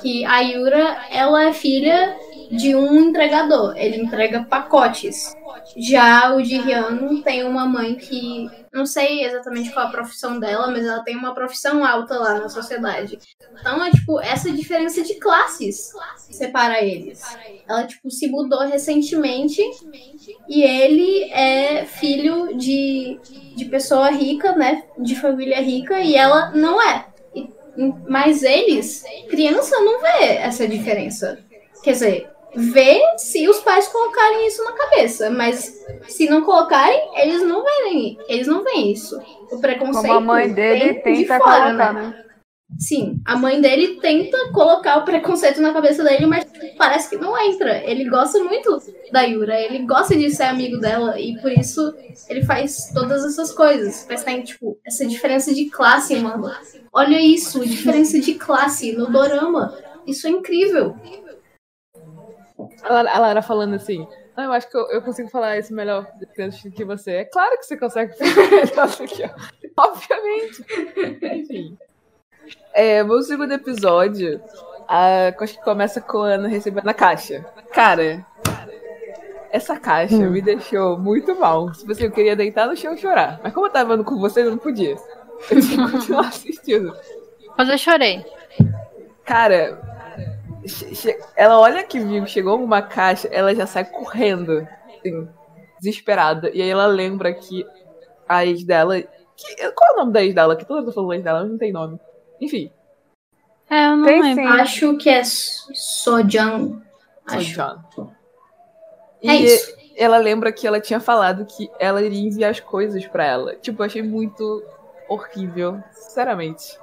Que a Yura, ela é filha de um entregador. Ele entrega pacotes. Já o Ji-hyun tem uma mãe que não sei exatamente qual a profissão dela, mas ela tem uma profissão alta lá na sociedade. Então é tipo essa diferença de classes separa eles. Ela tipo se mudou recentemente e ele é filho de, de pessoa rica, né, de família rica e ela não é. Mas eles, criança não vê essa diferença. Quer dizer, vê se os pais colocarem isso na cabeça, mas se não colocarem, eles não veem, eles não veem isso. O preconceito Como a mãe dele vem de tenta fora, colocar, né? né? Sim, a mãe dele tenta colocar o preconceito na cabeça dele, mas parece que não entra. Ele gosta muito da Yura, ele gosta de ser amigo dela e por isso ele faz todas essas coisas. Tem, tipo, essa diferença de classe, mano. Olha isso, diferença de classe no dorama. Isso é incrível. A Lara, a Lara falando assim. Ah, eu acho que eu, eu consigo falar isso melhor do que você. É claro que você consegue falar melhor do que eu. Obviamente. Enfim. É, o segundo episódio, a, acho que começa com a Ana recebendo a caixa. Cara, essa caixa me deixou muito mal. Tipo assim, eu queria deitar no chão e chorar. Mas como eu tava com você, eu não podia. Eu tinha que continuar assistindo. Mas eu chorei. Cara, ela olha que viu, chegou uma caixa, ela já sai correndo, assim, desesperada. E aí ela lembra que a ex dela. que- qual é o nome da ex dela? Que todo mundo falou ex dela, mas não tem nome. Enfim, É, eu não Tem lembro. sim. Acho que é Acho. John. É E isso. ela lembra que ela tinha falado que ela iria enviar as coisas pra ela. Tipo, eu achei muito horrível, sinceramente.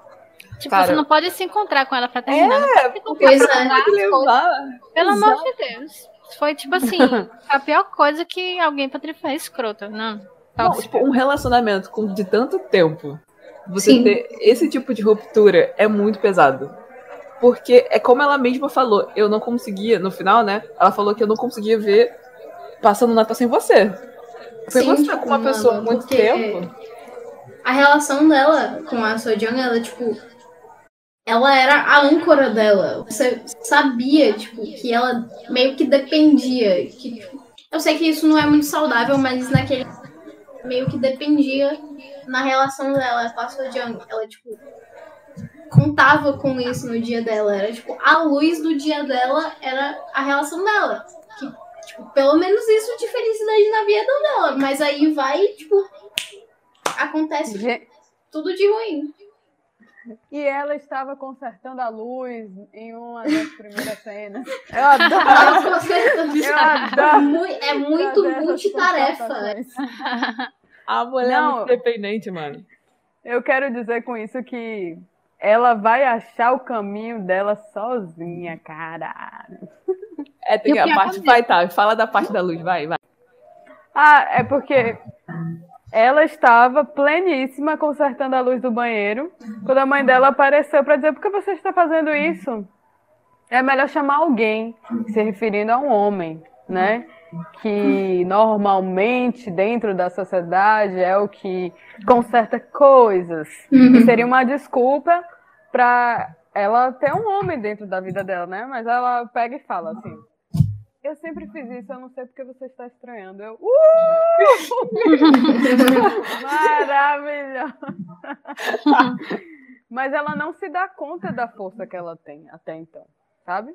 Tipo, Cara- você não pode se encontrar com ela pra terminar. não É, pode se encontrar Pois pra é. dar as coisas. levar. Pelo Exato. amor de Deus. Foi tipo assim, a pior coisa que alguém poderia fazer escrota. Não. Não, tipo, um relacionamento com, de tanto tempo, você Sim. ter esse tipo de ruptura é muito pesado. Porque é como ela mesma falou, eu não conseguia, no final, né? Ela falou que eu não conseguia ver passando o Natal sem você. Porque Sim, você tá com uma tipo, pessoa há muito porque tempo. A relação dela com a Sojang, ela, tipo. Ela era a âncora dela. Você sabia, tipo, que ela meio que dependia. Que, tipo, eu sei que isso não é muito saudável, mas naquele. Meio que dependia na relação dela com a Sojang. Ela, tipo. Contava com isso no dia dela. Era, tipo, a luz do dia dela era a relação dela. Que, tipo, pelo menos isso de felicidade na vida dela. Mas aí vai, tipo. Acontece Ge- tudo de ruim. E ela estava consertando a luz em uma das primeiras cenas. Eu adoro. Ela Eu adoro. Mu- É muito multitarefa. constatações. A mulher é Não. muito dependente, mano. Eu quero dizer com isso que ela vai achar o caminho dela sozinha, cara. É, tem a parte. é- Vai, tá. Fala da parte da luz, vai, vai. Ah, é porque ela estava pleníssima consertando a luz do banheiro quando a mãe dela apareceu para dizer: por que você está fazendo isso? É melhor chamar alguém, se referindo a um homem, né? Que normalmente dentro da sociedade é o que conserta coisas. E seria uma desculpa para ela ter um homem dentro da vida dela, né? Mas ela pega e fala assim: Eu sempre fiz isso, eu não sei porque você está estranhando. Eu, uh! Maravilhoso! Mas ela não se dá conta da força que ela tem até então, sabe?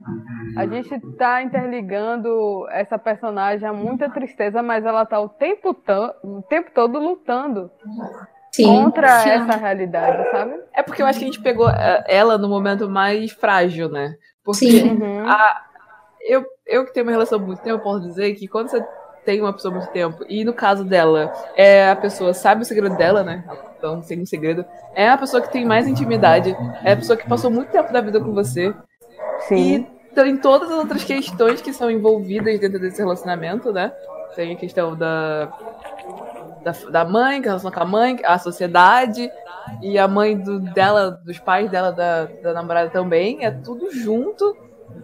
A gente tá interligando essa personagem a muita tristeza, mas ela tá o tempo, o tempo todo lutando Sim. contra Sim. essa realidade, sabe? É porque eu acho que a gente pegou eh, ela no momento mais frágil, né? Porque Sim. Uhum. a, eu, eu que tenho uma relação há muito tempo, eu posso dizer que quando você tem uma pessoa há muito tempo, e no caso dela, é a pessoa sabe o segredo dela, né? Então, sem um segredo, é a pessoa que tem mais intimidade, é a pessoa que passou muito tempo da vida com você. Sim. E tem todas as outras questões que são envolvidas dentro desse relacionamento, né? Tem a questão da, da, da mãe, que é a relação com a mãe, a sociedade, e a mãe do, dela, dos pais dela, da, da namorada também. É tudo junto.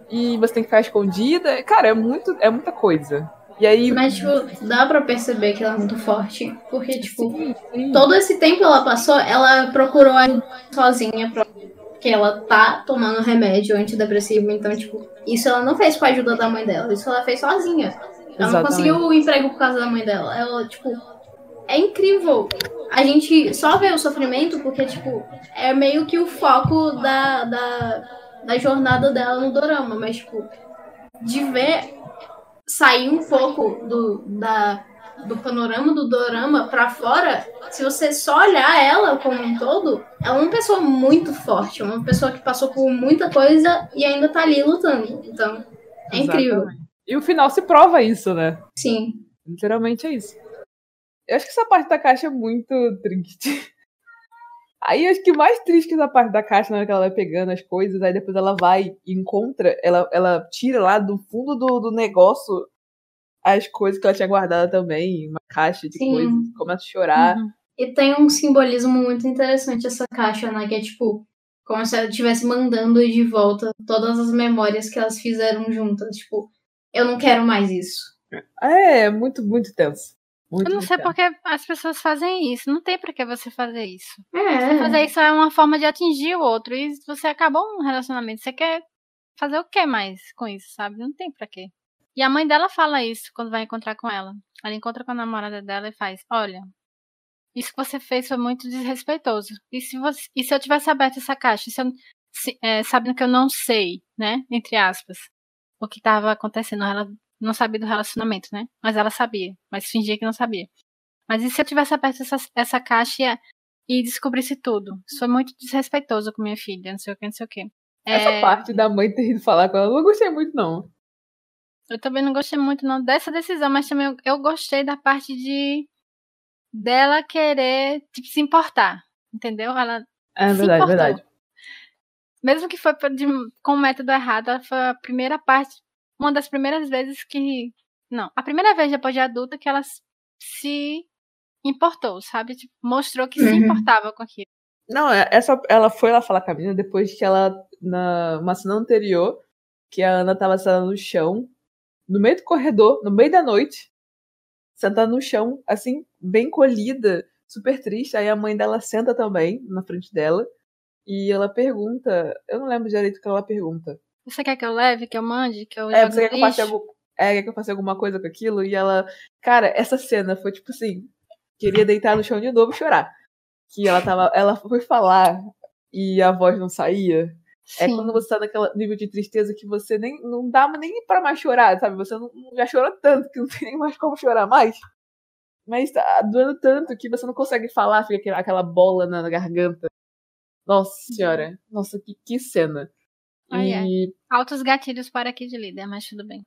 E você tem que ficar escondida. Cara, é, muito, é muita coisa. E aí. Mas, tipo, dá pra perceber que ela é muito forte. Porque, tipo, sim, todo esse tempo ela passou, ela procurou ajuda sozinha pra que ela tá tomando remédio antidepressivo, então, tipo, isso ela não fez com a ajuda da mãe dela, isso ela fez sozinha. Ela não Exatamente. conseguiu o emprego por causa da mãe dela. Ela, tipo, é incrível. A gente só vê o sofrimento porque, tipo, é meio que o foco da, da, da jornada dela no dorama, mas, tipo, de ver sair um pouco do, da, do panorama do dorama pra fora, se você só olhar ela como um todo, ela é uma pessoa muito forte, é uma pessoa que passou por muita coisa e ainda tá ali lutando. Então, é incrível. Exatamente. E o final se prova isso, né? Sim. Literalmente é isso. Eu acho que essa parte da caixa é muito triste. Aí acho que o mais triste que essa parte da caixa, na hora que ela vai pegando as coisas, aí depois ela vai e encontra, ela, ela tira lá do fundo do, do negócio as coisas que ela tinha guardado também, uma caixa de Sim. coisas, começa a chorar. Uhum. E tem um simbolismo muito interessante essa caixa, né? Que é tipo, como se ela estivesse mandando de volta todas as memórias que elas fizeram juntas. Tipo, eu não quero mais isso. É, é muito, muito tenso. Muito, Eu não sei porque as pessoas fazem isso. Não tem pra que você fazer isso. É. Fazer isso é uma forma de atingir o outro. E você acabou um relacionamento. Você quer fazer o que mais com isso, sabe? Não tem pra quê. E a mãe dela fala isso quando vai encontrar com ela. Ela encontra com a namorada dela e faz: Olha, isso que você fez foi muito desrespeitoso. E se, você, e se eu tivesse aberto essa caixa, se eu, se- é, sabendo que eu não sei, né? Entre aspas, o que estava acontecendo. Ela não sabia do relacionamento, né? Mas ela sabia. Mas fingia que não sabia. Mas e se eu tivesse aberto essa, essa caixa e, e descobrisse tudo? Isso foi muito desrespeitoso com minha filha, não sei o que, não sei o que. Essa parte da mãe ter ido falar com ela, eu não gostei muito, não. Eu também não gostei muito não dessa decisão, mas também eu, eu gostei da parte de dela querer tipo, se importar, entendeu? Ela É se verdade, importou. verdade. Mesmo que foi de- com o método errado, ela foi a primeira parte, uma das primeiras vezes que. Não, a primeira vez depois de adulta que ela se importou, sabe? Tipo, mostrou que se Uhum. importava com aquilo. Não, é- essa, ela foi lá falar com a menina depois que ela, na uma cena anterior, que a Ana tava sentada no chão, no meio do corredor, no meio da noite, sentada no chão, assim, bem colhida, super triste. Aí a mãe dela senta também na frente dela e ela pergunta, eu não lembro direito o que ela pergunta. Você quer que eu leve, que eu mande, que eu É, você quer que eu faça algum, é, que eu faça alguma coisa com aquilo? E ela, cara, essa cena foi tipo assim, queria deitar no chão de novo e chorar. Que ela tava, ela foi falar e a voz não saía. É Sim. quando você tá naquele nível de tristeza que você nem não dá nem pra mais chorar, sabe? Você não, já chorou tanto que não tem nem mais como chorar mais. Mas tá doendo tanto que você não consegue falar, fica aquela, bola na, na garganta. Nossa senhora, nossa, que, que cena. Ai, e, ai. Altos gatilhos para aqui de líder, mas tudo bem.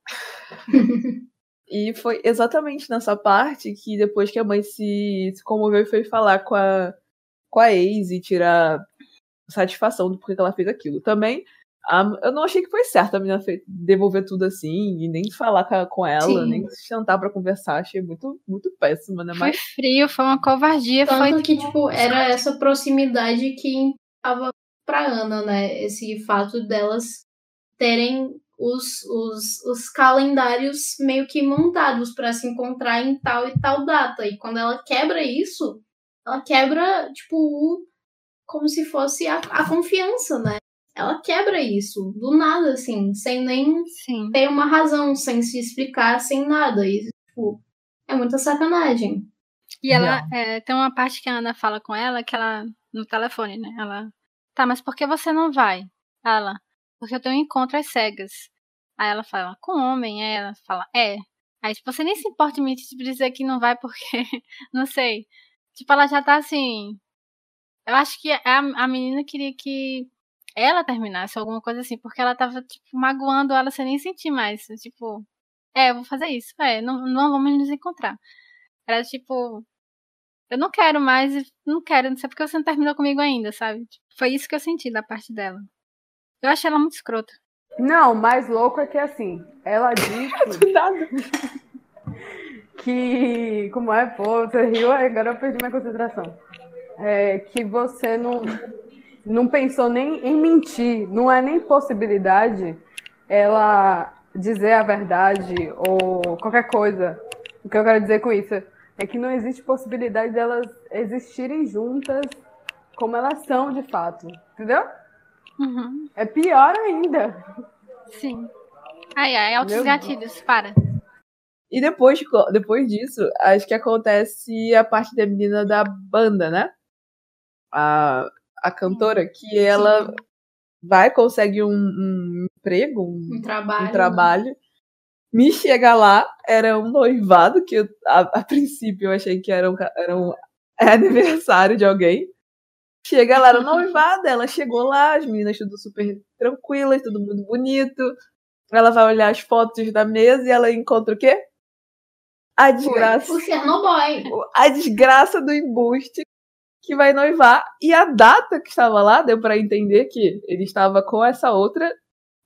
e foi exatamente nessa parte que depois que a mãe se, se comoveu e foi falar com a, com a ex e tirar satisfação do porquê que ela fez aquilo. Também, a- eu não achei que foi certo a menina devolver tudo assim e nem falar com, a- com ela, Sim. nem sentar pra conversar. Achei muito, muito péssima, né? Foi Mas frio, foi uma covardia, Tanto foi que, tipo, era essa proximidade que tava pra Ana, né? Esse fato delas terem os, os, os calendários meio que montados pra se encontrar em tal e tal data. E quando ela quebra isso, ela quebra, tipo, o- como se fosse a, a confiança, né? Ela quebra isso, do nada, assim, sem nem sim. ter uma razão, sem se explicar, sem nada. E, tipo, é muita sacanagem. E ela é, tem uma parte que a Ana fala com ela, que ela, no telefone, né? Ela, tá, mas por que você não vai? Ela, porque eu tenho um encontro às cegas. Aí ela fala, com homem? Aí ela fala, é. Aí, tipo, você nem se importa em me dizer que não vai porque, não sei. Tipo, ela já tá assim. Eu acho que a, a menina queria que ela terminasse, alguma coisa assim, porque ela tava, tipo, magoando ela sem nem sentir mais. Tipo, é, eu vou fazer isso. É, não, não vamos nos encontrar. Era tipo, eu não quero mais, não quero, não sei porque você não terminou comigo ainda, sabe? Foi isso que eu senti da parte dela. Eu achei ela muito escrota. Não, o mais louco é que assim, ela disse que. Como é? Pô, você riu, agora eu perdi minha concentração. É, que você não, não pensou nem em mentir, não é nem possibilidade ela dizer a verdade ou qualquer coisa. O que eu quero dizer com isso é que não existe possibilidade delas existirem juntas como elas são de fato, entendeu? Uhum. É pior ainda. Sim. Ai, ai, altos Meu gatilhos, para. E depois, depois disso, acho que acontece a parte da menina da banda, né? A, a cantora, que ela vai, consegue um, um emprego, um, Um trabalho. um trabalho. Me chega lá, era um noivado, que eu, a, a princípio eu achei que era um, era um aniversário de alguém. Chega lá, era um noivado, ela chegou lá, as meninas tudo super tranquilas, todo mundo bonito. Ela vai olhar as fotos da mesa e ela encontra o quê? A desgraça, O Chernobyl. a desgraça do embuste que vai noivar. E a data que estava lá deu pra entender que ele estava com essa outra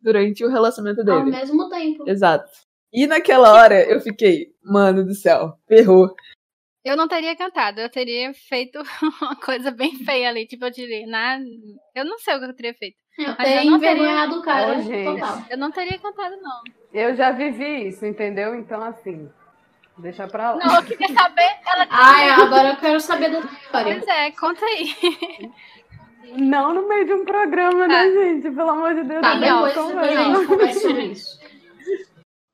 durante o relacionamento Ao dele. mesmo tempo. Exato. E naquela hora eu fiquei, mano do céu, ferrou. Eu não teria cantado, eu teria feito uma coisa bem feia ali. Tipo, eu diria, na... eu não sei o que eu teria feito. Eu Mas tenho eu não teria- envergonhado o cara gente. total. Eu não teria cantado, não. Eu já vivi isso, entendeu? Então, assim, deixa pra lá. Não, eu queria saber. Ela... Ai, agora eu quero saber da história. Pois é, conta aí. Não no meio de um programa, né, Ah. gente? Pelo amor de Deus. Tá, depois, depois a gente conversa sobre isso.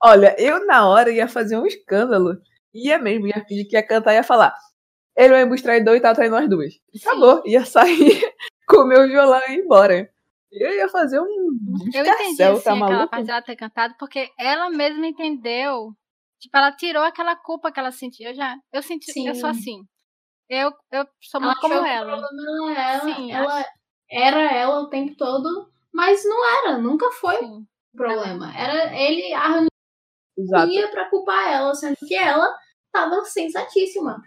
Olha, eu na hora ia fazer um escândalo. Ia mesmo, ia fingir que ia cantar e ia falar. Ele é um embus traidor e tá traindo nós duas. E Acabou. Ia sair com o meu violão e ir embora. Eu ia fazer um Eu entendi escarcel, assim, tá aquela parte dela ter cantado, porque ela mesma entendeu. Tipo, ela tirou aquela culpa que ela sentia. Eu já. Eu senti. Eu sou Sim. assim. Eu, eu sou Ela muito como ela. problema era ela. Sim, ela era ela o tempo todo, mas não era, nunca foi Sim. o problema. Era ele arranjia Exato. pra culpar ela, sendo que ela tava sensatíssima.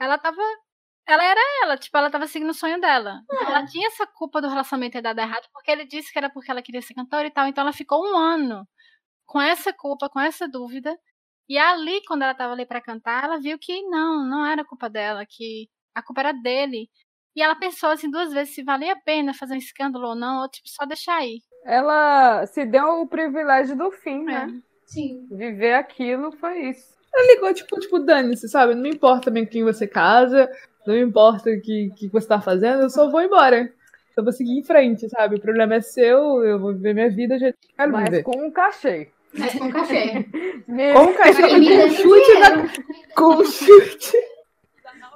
Ela tava. Ela era ela, tipo, ela tava seguindo o sonho dela. É. ela tinha essa culpa do relacionamento ter dado errado, porque ele disse que era porque ela queria ser cantora e tal. Então ela ficou um ano com essa culpa, com essa dúvida. E ali, quando ela tava ali pra cantar, ela viu que não, não era culpa dela, que a culpa era dele. E ela pensou assim duas vezes se valia a pena fazer um escândalo ou não, ou tipo, só deixar aí. Ela se deu o privilégio do fim, É. né? Sim. Viver aquilo foi isso. Ela ligou, tipo, tipo, dane-se, sabe? Não me importa também com quem você casa, não me importa o que, que você tá fazendo, eu só vou embora. Eu vou seguir em frente, sabe? O problema é seu, eu vou viver minha vida eu quero Mas viver. com um cachê. Mas com. Me- Com o cachê, deu chute dinheiro. com o chute.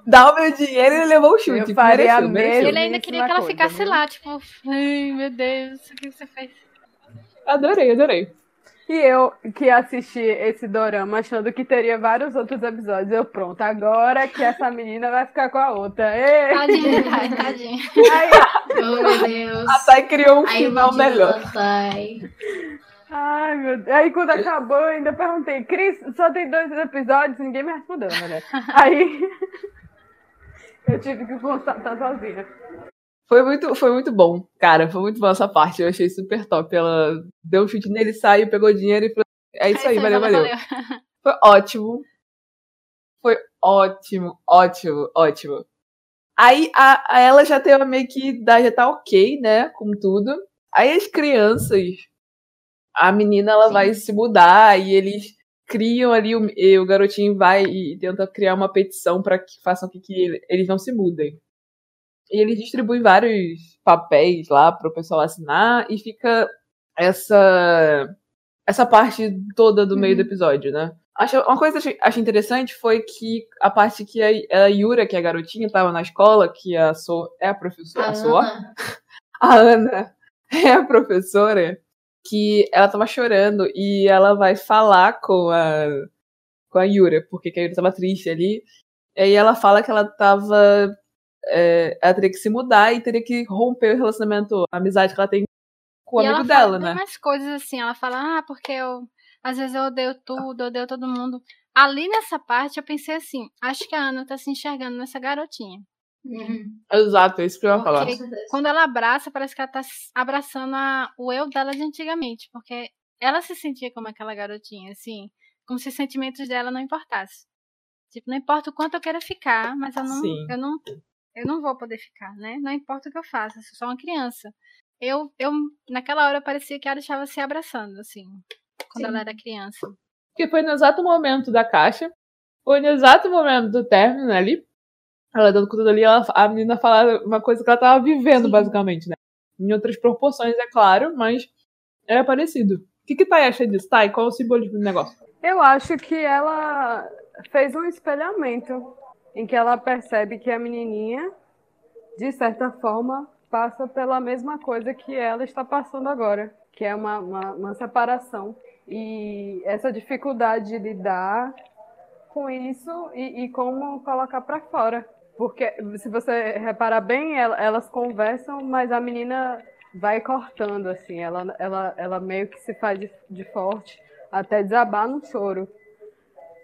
Dá o meu dinheiro e ele levou o chute. Eu faria mereceu, a mereceu. mesma. Ele ainda queria que ela coisa, ficasse lá, tipo, ai meu Deus, o que você fez? Adorei, adorei. E eu que assisti esse dorama achando que teria vários outros episódios. Eu, pronto, agora que essa menina vai ficar com a outra. Ê! Tadinha, tadinha. Aí, Oh, meu Deus. A Thay criou um Aí final melhor. Ai, meu Deus. Aí quando acabou, eu ainda perguntei, Cris, só tem dois episódios? Ninguém me respondeu, né? Aí eu tive que constatar sozinha. Foi muito, foi muito bom, cara. Foi muito bom essa parte. Eu achei super top. Ela deu um chute nele, saiu, pegou dinheiro e falou: É isso aí, valeu, valeu. Foi ótimo. Foi ótimo, ótimo, ótimo. Aí a, a ela já tem uma meio que já tá ok, né? Com tudo. Aí as crianças, a menina ela Sim. vai se mudar e eles criam ali, o, e o garotinho vai e tenta criar uma petição para que façam com que ele- eles não se mudem. E eles distribuem vários papéis lá pro pessoal assinar e fica essa essa parte toda do meio Uhum. do episódio, né? Acho, uma coisa que eu achei, interessante foi que a parte que a, a Yura, que é a garotinha, tava na escola, que a So é a professora, a, A So, Ana, a Ana é a professora, que ela tava chorando e ela vai falar com a, com a Yura, porque que a Yura tava triste ali. E aí ela fala que ela tava. É, ela teria que se mudar e teria que romper o relacionamento, a amizade que ela tem com o E amigo ela fala dela, né? mais coisas assim. Ela fala, ah, porque eu. Às vezes eu odeio tudo, eu odeio todo mundo. Ali nessa parte eu pensei assim: acho que a Ana tá se enxergando nessa garotinha. Uhum. Exato, é isso que eu ia falar. Quando ela abraça, parece que ela tá abraçando a- o eu dela de antigamente. Porque ela se sentia como aquela garotinha, assim. Como se os sentimentos dela não importassem. Tipo, não importa o quanto eu queira ficar, mas eu não, Sim. eu não, eu não vou poder ficar, né? Não importa o que eu faça, eu sou só uma criança. Eu, eu naquela hora parecia que ela estava se abraçando, assim, quando Sim. ela era criança. Porque foi no exato momento da caixa, foi no exato momento do término ali. Ela dando com tudo ali, ela, a menina falava uma coisa que ela tava vivendo, Sim. basicamente, né? Em outras proporções, é claro, mas era parecido. O que, que Thay acha disso? Thay, qual é o simbolismo do negócio? Eu acho que ela fez um espelhamento em que ela percebe que a menininha, de certa forma, passa pela mesma coisa que ela está passando agora, que é uma, uma, uma separação. E essa dificuldade de lidar com isso e, e como colocar para fora. Porque se você reparar bem, ela- elas conversam, mas a menina vai cortando, assim, ela, ela, ela meio que se faz de, de forte até desabar no choro.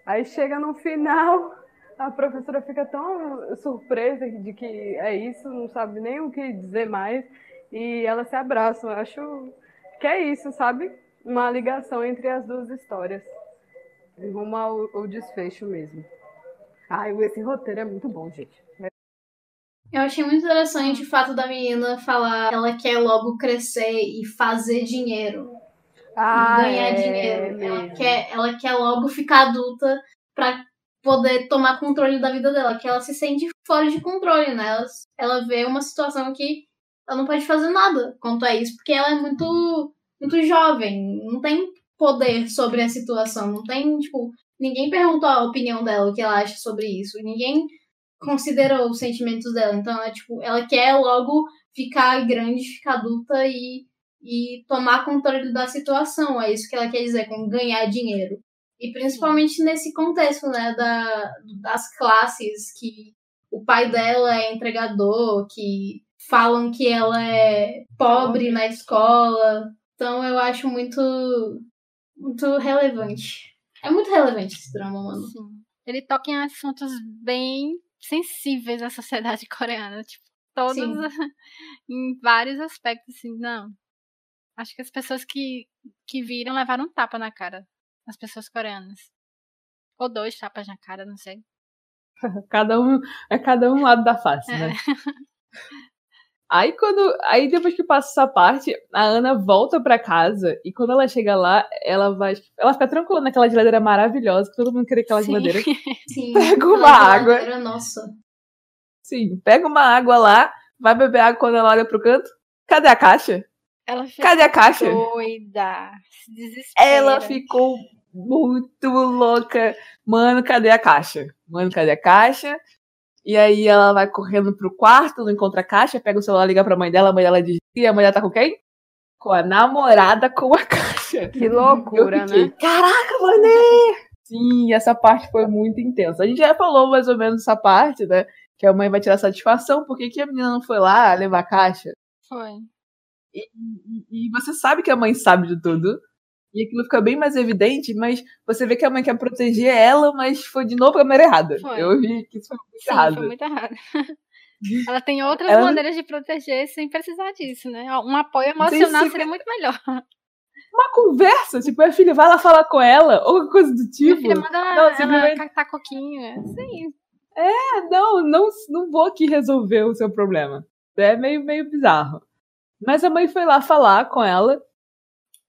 Aí chega no final, a professora fica tão surpresa de que é isso, não sabe nem o que dizer mais, e elas se abraçam. Eu acho que é isso, sabe? Uma ligação entre as duas histórias. Rumo ao, ao desfecho mesmo. Ai, esse roteiro é muito bom, gente. Eu achei muito interessante o fato da menina falar que ela quer logo crescer e fazer dinheiro. Ah, ganhar é dinheiro. Ela mesmo. quer, ela quer logo ficar adulta pra poder tomar controle da vida dela, que ela se sente fora de controle, né? Ela, ela vê uma situação que ela não pode fazer nada quanto a isso, porque ela é muito, muito jovem, não tem poder sobre a situação, não tem, tipo, ninguém perguntou a opinião dela, o que ela acha sobre isso, ninguém considerou os sentimentos dela, então ela, tipo, ela quer logo ficar grande, ficar adulta e e tomar controle da situação. É isso que ela quer dizer com ganhar dinheiro. E principalmente nesse contexto, né, da, das classes que o pai dela é entregador, que falam que ela é pobre na escola. Então eu acho muito muito relevante. É muito relevante esse drama, mano. Sim. Ele toca em assuntos bem sensíveis da sociedade coreana, tipo, todos Sim. em vários aspectos, assim, não. Acho que as pessoas que, que viram levaram um tapa na cara, as pessoas coreanas. Ou dois tapas na cara, não sei. Cada um é cada um lado da face, né? Aí quando, aí depois que passa essa parte, a Ana volta pra casa e quando ela chega lá, ela vai, ela fica tranquila naquela geladeira maravilhosa, que todo mundo queria aquela Sim. geladeira. Sim, Pega uma água. Nossa. Sim, pega uma água lá, vai beber água quando ela olha pro canto. Cadê a caixa? Ela fica Cadê a caixa? doida, se desespera. Ela ficou muito louca. Mano, cadê a caixa? Mano, cadê a caixa? E aí ela vai correndo pro quarto, não encontra a caixa, pega o celular, liga pra mãe dela, a mãe dela diz, e a mãe dela tá com quem? Com a namorada com a caixa. Que loucura, fiquei, né? caraca, Mané! Sim, essa parte foi muito intensa. A gente já falou mais ou menos essa parte, né? Que a mãe vai tirar satisfação, porque que a menina não foi lá levar a caixa? Foi. E, e- e você sabe que a mãe sabe de tudo. E aquilo fica bem mais evidente, mas você vê que a mãe quer proteger ela, mas foi de novo a maneira errada. Foi. Eu vi que isso foi muito Sim, errado. foi muito errado. Ela tem outras Ela maneiras de proteger sem precisar disso, né? Um apoio emocional se- seria muito melhor. Uma conversa, tipo, a filha vai lá falar com ela, ou coisa do Minha tipo. filha manda não, ela simplesmente- catar coquinho. é Sim, Ah, não, não, não vou aqui resolver o seu problema. É meio, meio bizarro. Mas a mãe foi lá falar com ela.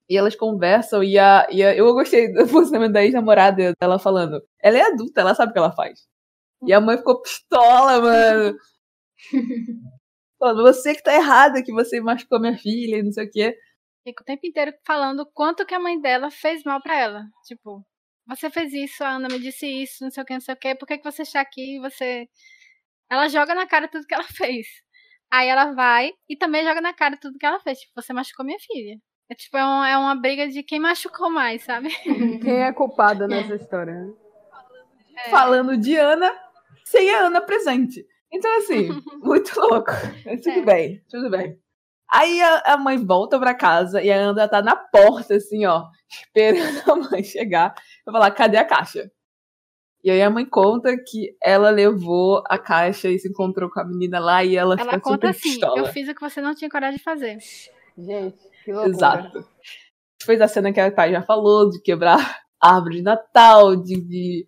E elas conversam. E, a, e a- eu gostei do posicionamento da ex-namorada dela falando. Ela é adulta, ela sabe o que ela faz. E a mãe ficou pistola, mano. Falando, você que tá errada, que você machucou minha filha e não sei o quê. fica o tempo inteiro falando o quanto que a mãe dela fez mal pra ela. Tipo, você fez isso, a Ana me disse isso, não sei o que, não sei o que, por que, que você está aqui? Você. Ela joga na cara tudo que ela fez. Aí ela vai e também joga na cara tudo que ela fez. Tipo, você machucou minha filha. É tipo, é, um- é uma briga de quem machucou mais, sabe? Quem é culpada nessa história? né? Falando de Ana sem a Ana presente. Então, assim, muito louco. Tudo É. bem, tudo bem. Aí a, a mãe volta pra casa e a Ana tá na porta, assim, ó, esperando a mãe chegar. Eu falar, cadê a caixa? E aí a mãe conta que ela levou a caixa e se encontrou com a menina lá e ela, Ela fica conta super assim: pistola. eu fiz o que você não tinha coragem de fazer. Gente, que loucura. Exato. Fez a cena que a pai já falou, de quebrar a árvore de Natal, de, de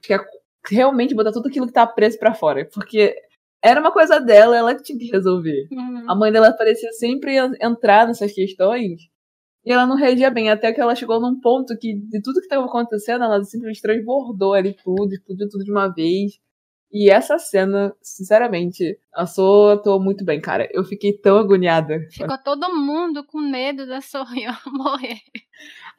realmente botar tudo aquilo que tá preso pra fora. Porque era uma coisa dela, ela que tinha que resolver. Uhum. A mãe dela parecia sempre en- entrar nessas questões e ela não reagia bem, até que ela chegou num ponto que, de tudo que estava acontecendo, ela simplesmente transbordou ali tudo, explodiu tudo de uma vez. E essa cena, sinceramente, a Soa atuou muito bem, cara. Eu fiquei tão agoniada. Ficou todo mundo com medo da Sorrião morrer.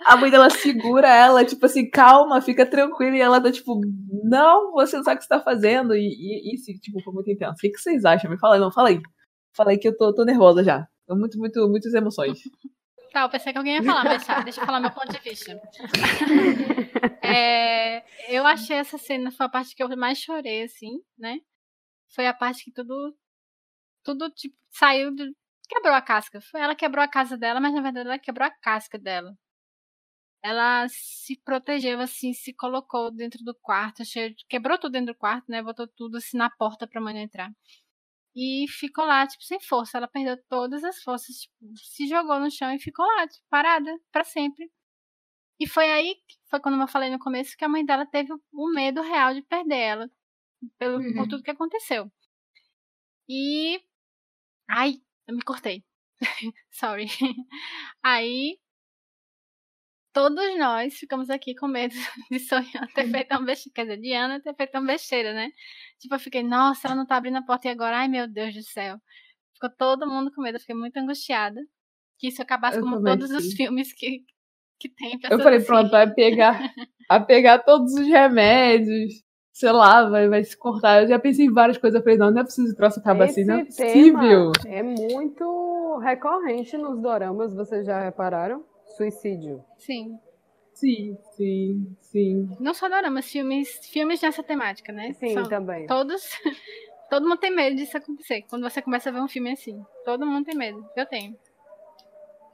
A mãe dela segura ela, tipo assim, calma, fica tranquila. E ela tá tipo, não, você não sabe o que você tá fazendo. E, e isso, tipo, foi muito intenso. O que, que vocês acham? Me fala aí, não, fala aí. Falei que eu tô, tô nervosa já. Tô muito, muito, muitas emoções. Tá, eu pensei que alguém ia falar, mas tá, deixa eu falar meu ponto de vista. É, eu achei essa cena, foi a parte que eu mais chorei, assim, né? Foi a parte que tudo, tudo, tipo, saiu, do, quebrou a casca. Foi ela que quebrou a casa dela, mas na verdade ela quebrou a casca dela. Ela se protegeu, assim, se colocou dentro do quarto, cheio quebrou tudo dentro do quarto, né? Botou tudo assim na porta pra mãe entrar. E ficou lá, tipo, sem força. Ela perdeu todas as forças, tipo, se jogou no chão e ficou lá, tipo, parada, pra sempre. E foi aí, que- foi quando eu falei no começo, que a mãe dela teve o medo real de perder ela. Pelo, Por Uhum. tudo que aconteceu. E. Ai, eu me cortei. Sorry. Aí. Todos nós ficamos aqui com medo de sonhar ter feito uma besteira. Quer dizer, Diana ter feito uma besteira, né? Tipo, eu fiquei, nossa, ela não tá abrindo a porta e agora, ai meu Deus do céu. Ficou todo mundo com medo, eu fiquei muito angustiada. Que isso acabasse Eu como também todos os fiquei. filmes que, que tem Eu falei, assim. pronto, vai pegar, vai pegar todos os remédios, sei lá, vai, vai se cortar. Eu já pensei em várias coisas. Eu falei, não, não é possível que o troço acabar assim, não é Esse possível. é muito recorrente nos doramas, vocês já repararam? Suicídio. Sim. Sim, sim, sim. Não só doramas, filmes, filmes nessa temática, né? Sim, São também. todos. Todo mundo tem medo disso acontecer. Quando você começa a ver um filme assim. Todo mundo tem medo. Eu tenho.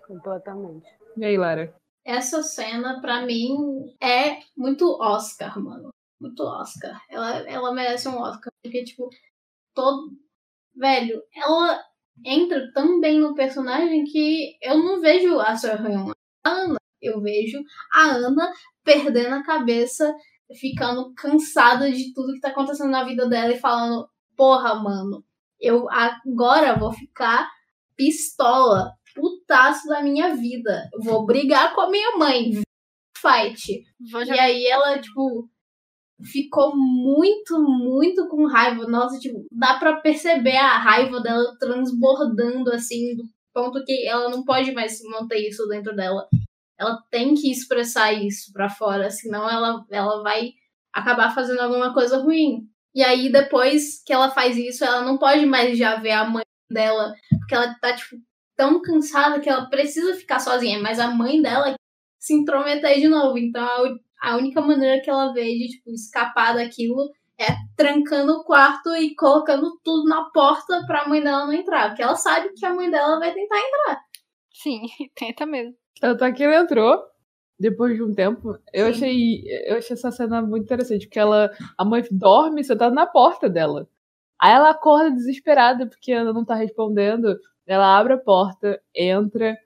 Completamente. E aí, Lara? Essa cena, pra mim, é muito Oscar, mano. Muito Oscar. Ela, ela merece um Oscar. Porque, tipo, todo. Velho, ela entra tão bem no personagem que eu não vejo a Seo Hyun. Ana. Eu vejo a Ana perdendo a cabeça, ficando cansada de tudo que tá acontecendo na vida dela e falando: Porra, mano, eu agora vou ficar pistola, putaço da minha vida. Vou brigar com a minha mãe. Fight. Vou E aí ela, tipo, ficou muito, muito com raiva. Nossa, tipo, dá pra perceber a raiva dela transbordando, assim, do ponto que ela não pode mais manter isso dentro dela. Ela tem que expressar isso pra fora, senão ela, ela vai acabar fazendo alguma coisa ruim. E aí, depois que ela faz isso, ela não pode mais já ver a mãe dela, porque ela tá, tipo, tão cansada que ela precisa ficar sozinha, mas a mãe dela se intrometer de novo. Então, a, a única maneira que ela vê de, tipo, escapar daquilo é trancando o quarto e colocando tudo na porta pra mãe dela não entrar. Porque ela sabe que a mãe dela vai tentar entrar. Sim, tenta mesmo. Tanto é que ele entrou depois de um tempo. Eu Sim. achei, eu achei essa cena muito interessante, porque ela, a mãe dorme sentada na porta dela. Aí ela acorda desesperada porque a Ana não tá respondendo. Ela abre a porta, entra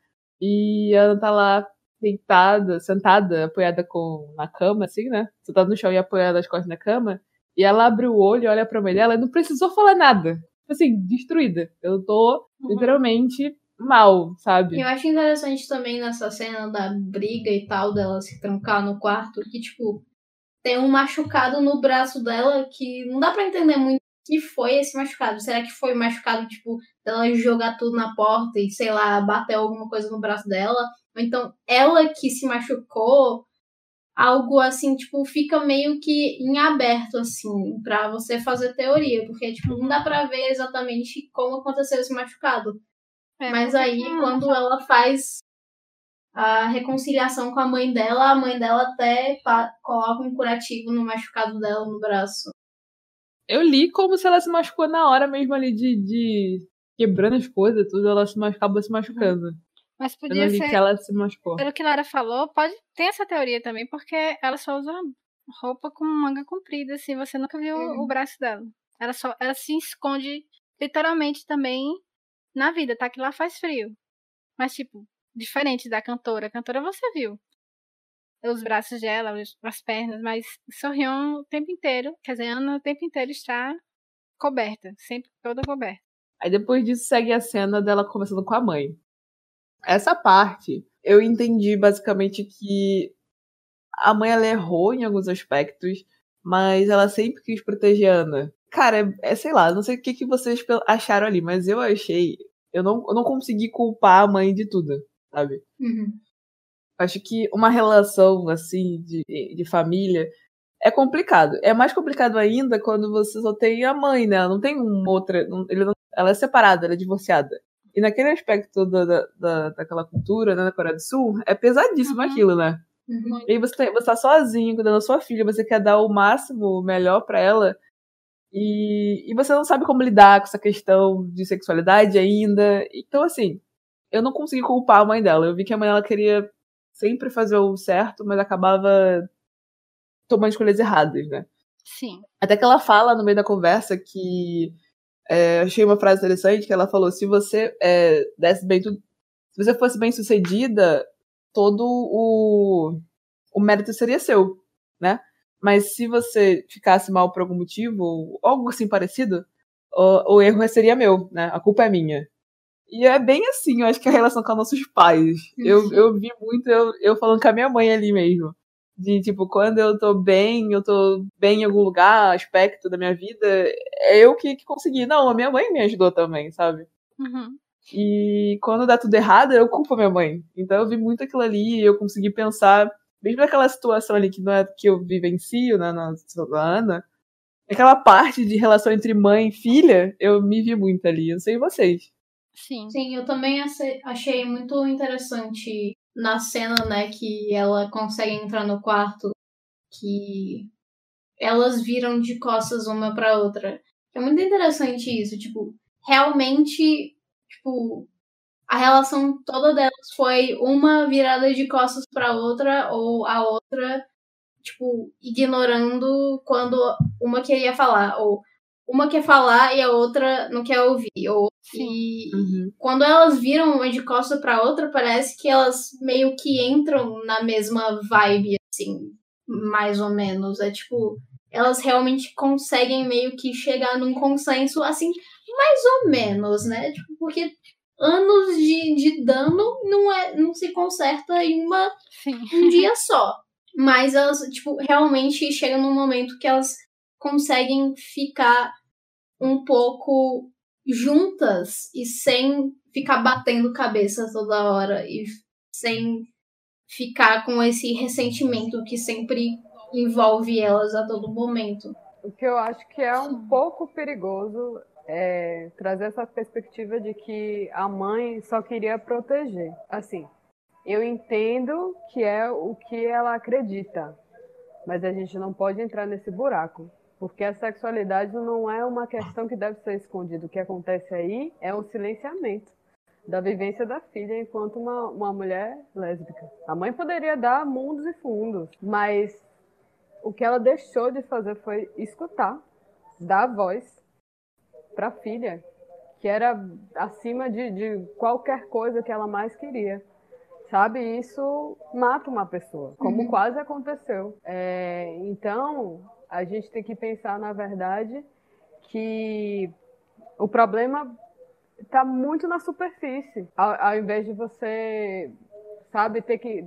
e a Ana tá lá deitada, sentada, apoiada com na cama, assim, né? Sentada no chão e apoiada as costas na cama. E ela abre o olho, olha pra mãe dela e não precisou falar nada. Assim, destruída. Eu tô literalmente mal, sabe? Eu acho interessante também nessa cena da briga e tal, dela se trancar no quarto, que, tipo, tem um machucado no braço dela que não dá pra entender muito o que foi esse machucado. Será que foi machucado, tipo, dela jogar tudo na porta e, sei lá, bater alguma coisa no braço dela? Ou então ela que se machucou, algo assim, tipo, fica meio que em aberto, assim, pra você fazer teoria, porque, tipo, não dá pra ver exatamente como aconteceu esse machucado. É, Mas porque- aí, quando ela faz a reconciliação com a mãe dela, a mãe dela até coloca um curativo no machucado dela no braço. Eu li como se ela se machucou na hora mesmo ali de, de quebrando as coisas, tudo, ela se machu- acabou se machucando. Mas Eu não podia li ser. que ela se machucou. Pelo que Lara falou, pode ter essa teoria também, porque ela só usa roupa com manga comprida, assim, você nunca viu Uhum. o braço dela. Ela só ela se esconde literalmente também na vida, tá? Que lá faz frio. Mas, tipo, diferente da cantora. A cantora você viu. Os braços dela, os- as pernas, mas Sorrion o tempo inteiro, quer dizer, Ana o tempo inteiro está coberta, sempre toda coberta. Aí depois disso segue a cena dela conversando com a mãe. Essa parte, eu entendi basicamente que a mãe ela errou em alguns aspectos, mas ela sempre quis proteger a Ana. cara, é, é, sei lá, não sei o que, que vocês acharam ali, mas eu achei. Eu não, eu não consegui culpar a mãe de tudo, sabe? Uhum. Acho que uma relação assim de, de família é complicado. É mais complicado ainda quando você só tem a mãe, né? Ela não tem uma outra. não- não- ela é separada, ela é divorciada. E naquele aspecto da, da, da- daquela cultura, né, na Coreia do Sul, é pesadíssimo Uhum. aquilo, né? Uhum. E aí você tá, você tá sozinho, cuidando da sua filha, você quer dar o máximo, o melhor pra ela. E, e você não sabe como lidar com essa questão de sexualidade ainda. Então, assim, eu não consegui culpar a mãe dela. Eu vi que a mãe dela queria sempre fazer o certo, mas acabava tomando escolhas erradas, né? Sim. Até que ela fala no meio da conversa que. É, achei uma frase interessante que ela falou: se você é, desse bem tudo. Se você fosse bem sucedida, todo o, o mérito seria seu, né? Mas se você ficasse mal por algum motivo, ou algo assim parecido, o, o erro seria meu, né? A culpa é minha. E é bem assim, eu acho que a relação com os nossos pais. Eu, eu vi muito eu, eu falando com a minha mãe ali mesmo. De, tipo, quando eu tô bem, eu tô bem em algum lugar, aspecto da minha vida, é eu que, que consegui. Não, a minha mãe me ajudou também, sabe? Uhum. E quando dá tudo errado, eu culpo a minha mãe. Então eu vi muito aquilo ali e eu consegui pensar, mesmo naquela situação ali que não é que eu vivencio, né, na, na Ana, aquela parte de relação entre mãe e filha, eu me vi muito ali. Eu não sei vocês. Sim. Sim, eu também achei muito interessante na cena, né, que ela consegue entrar no quarto, que elas viram de costas uma pra outra. É muito interessante isso, tipo, realmente, tipo, a relação toda delas foi uma virada de costas pra outra ou a outra, tipo, ignorando quando uma queria falar, ou uma quer falar e a outra não quer ouvir, ou e quando elas viram uma de costa pra outra, parece que elas meio que entram na mesma vibe, assim, mais ou menos. É tipo, elas realmente conseguem meio que chegar num consenso, assim, mais ou menos, né? Tipo, porque anos de, de dano não, é, não se conserta em uma Sim. um dia só. Mas elas, tipo, realmente chegam num momento que elas conseguem ficar um pouco juntas e sem ficar batendo cabeça toda hora e sem ficar com esse ressentimento que sempre envolve elas a todo momento. O que eu acho que é um pouco perigoso é trazer essa perspectiva de que a mãe só queria proteger. Assim, eu entendo que é o que ela acredita, mas a gente não pode entrar nesse buraco. Porque a sexualidade não é uma questão que deve ser escondida. O que acontece aí é o silenciamento da vivência da filha enquanto uma, uma mulher lésbica. A mãe poderia dar mundos e fundos, mas o que ela deixou de fazer foi escutar, dar voz para a filha, que era acima de, de qualquer coisa que ela mais queria. Sabe, isso mata uma pessoa, como Uhum. quase aconteceu. É, então, a gente tem que pensar, na verdade, que o problema está muito na superfície. Ao, ao invés de você, sabe, ter que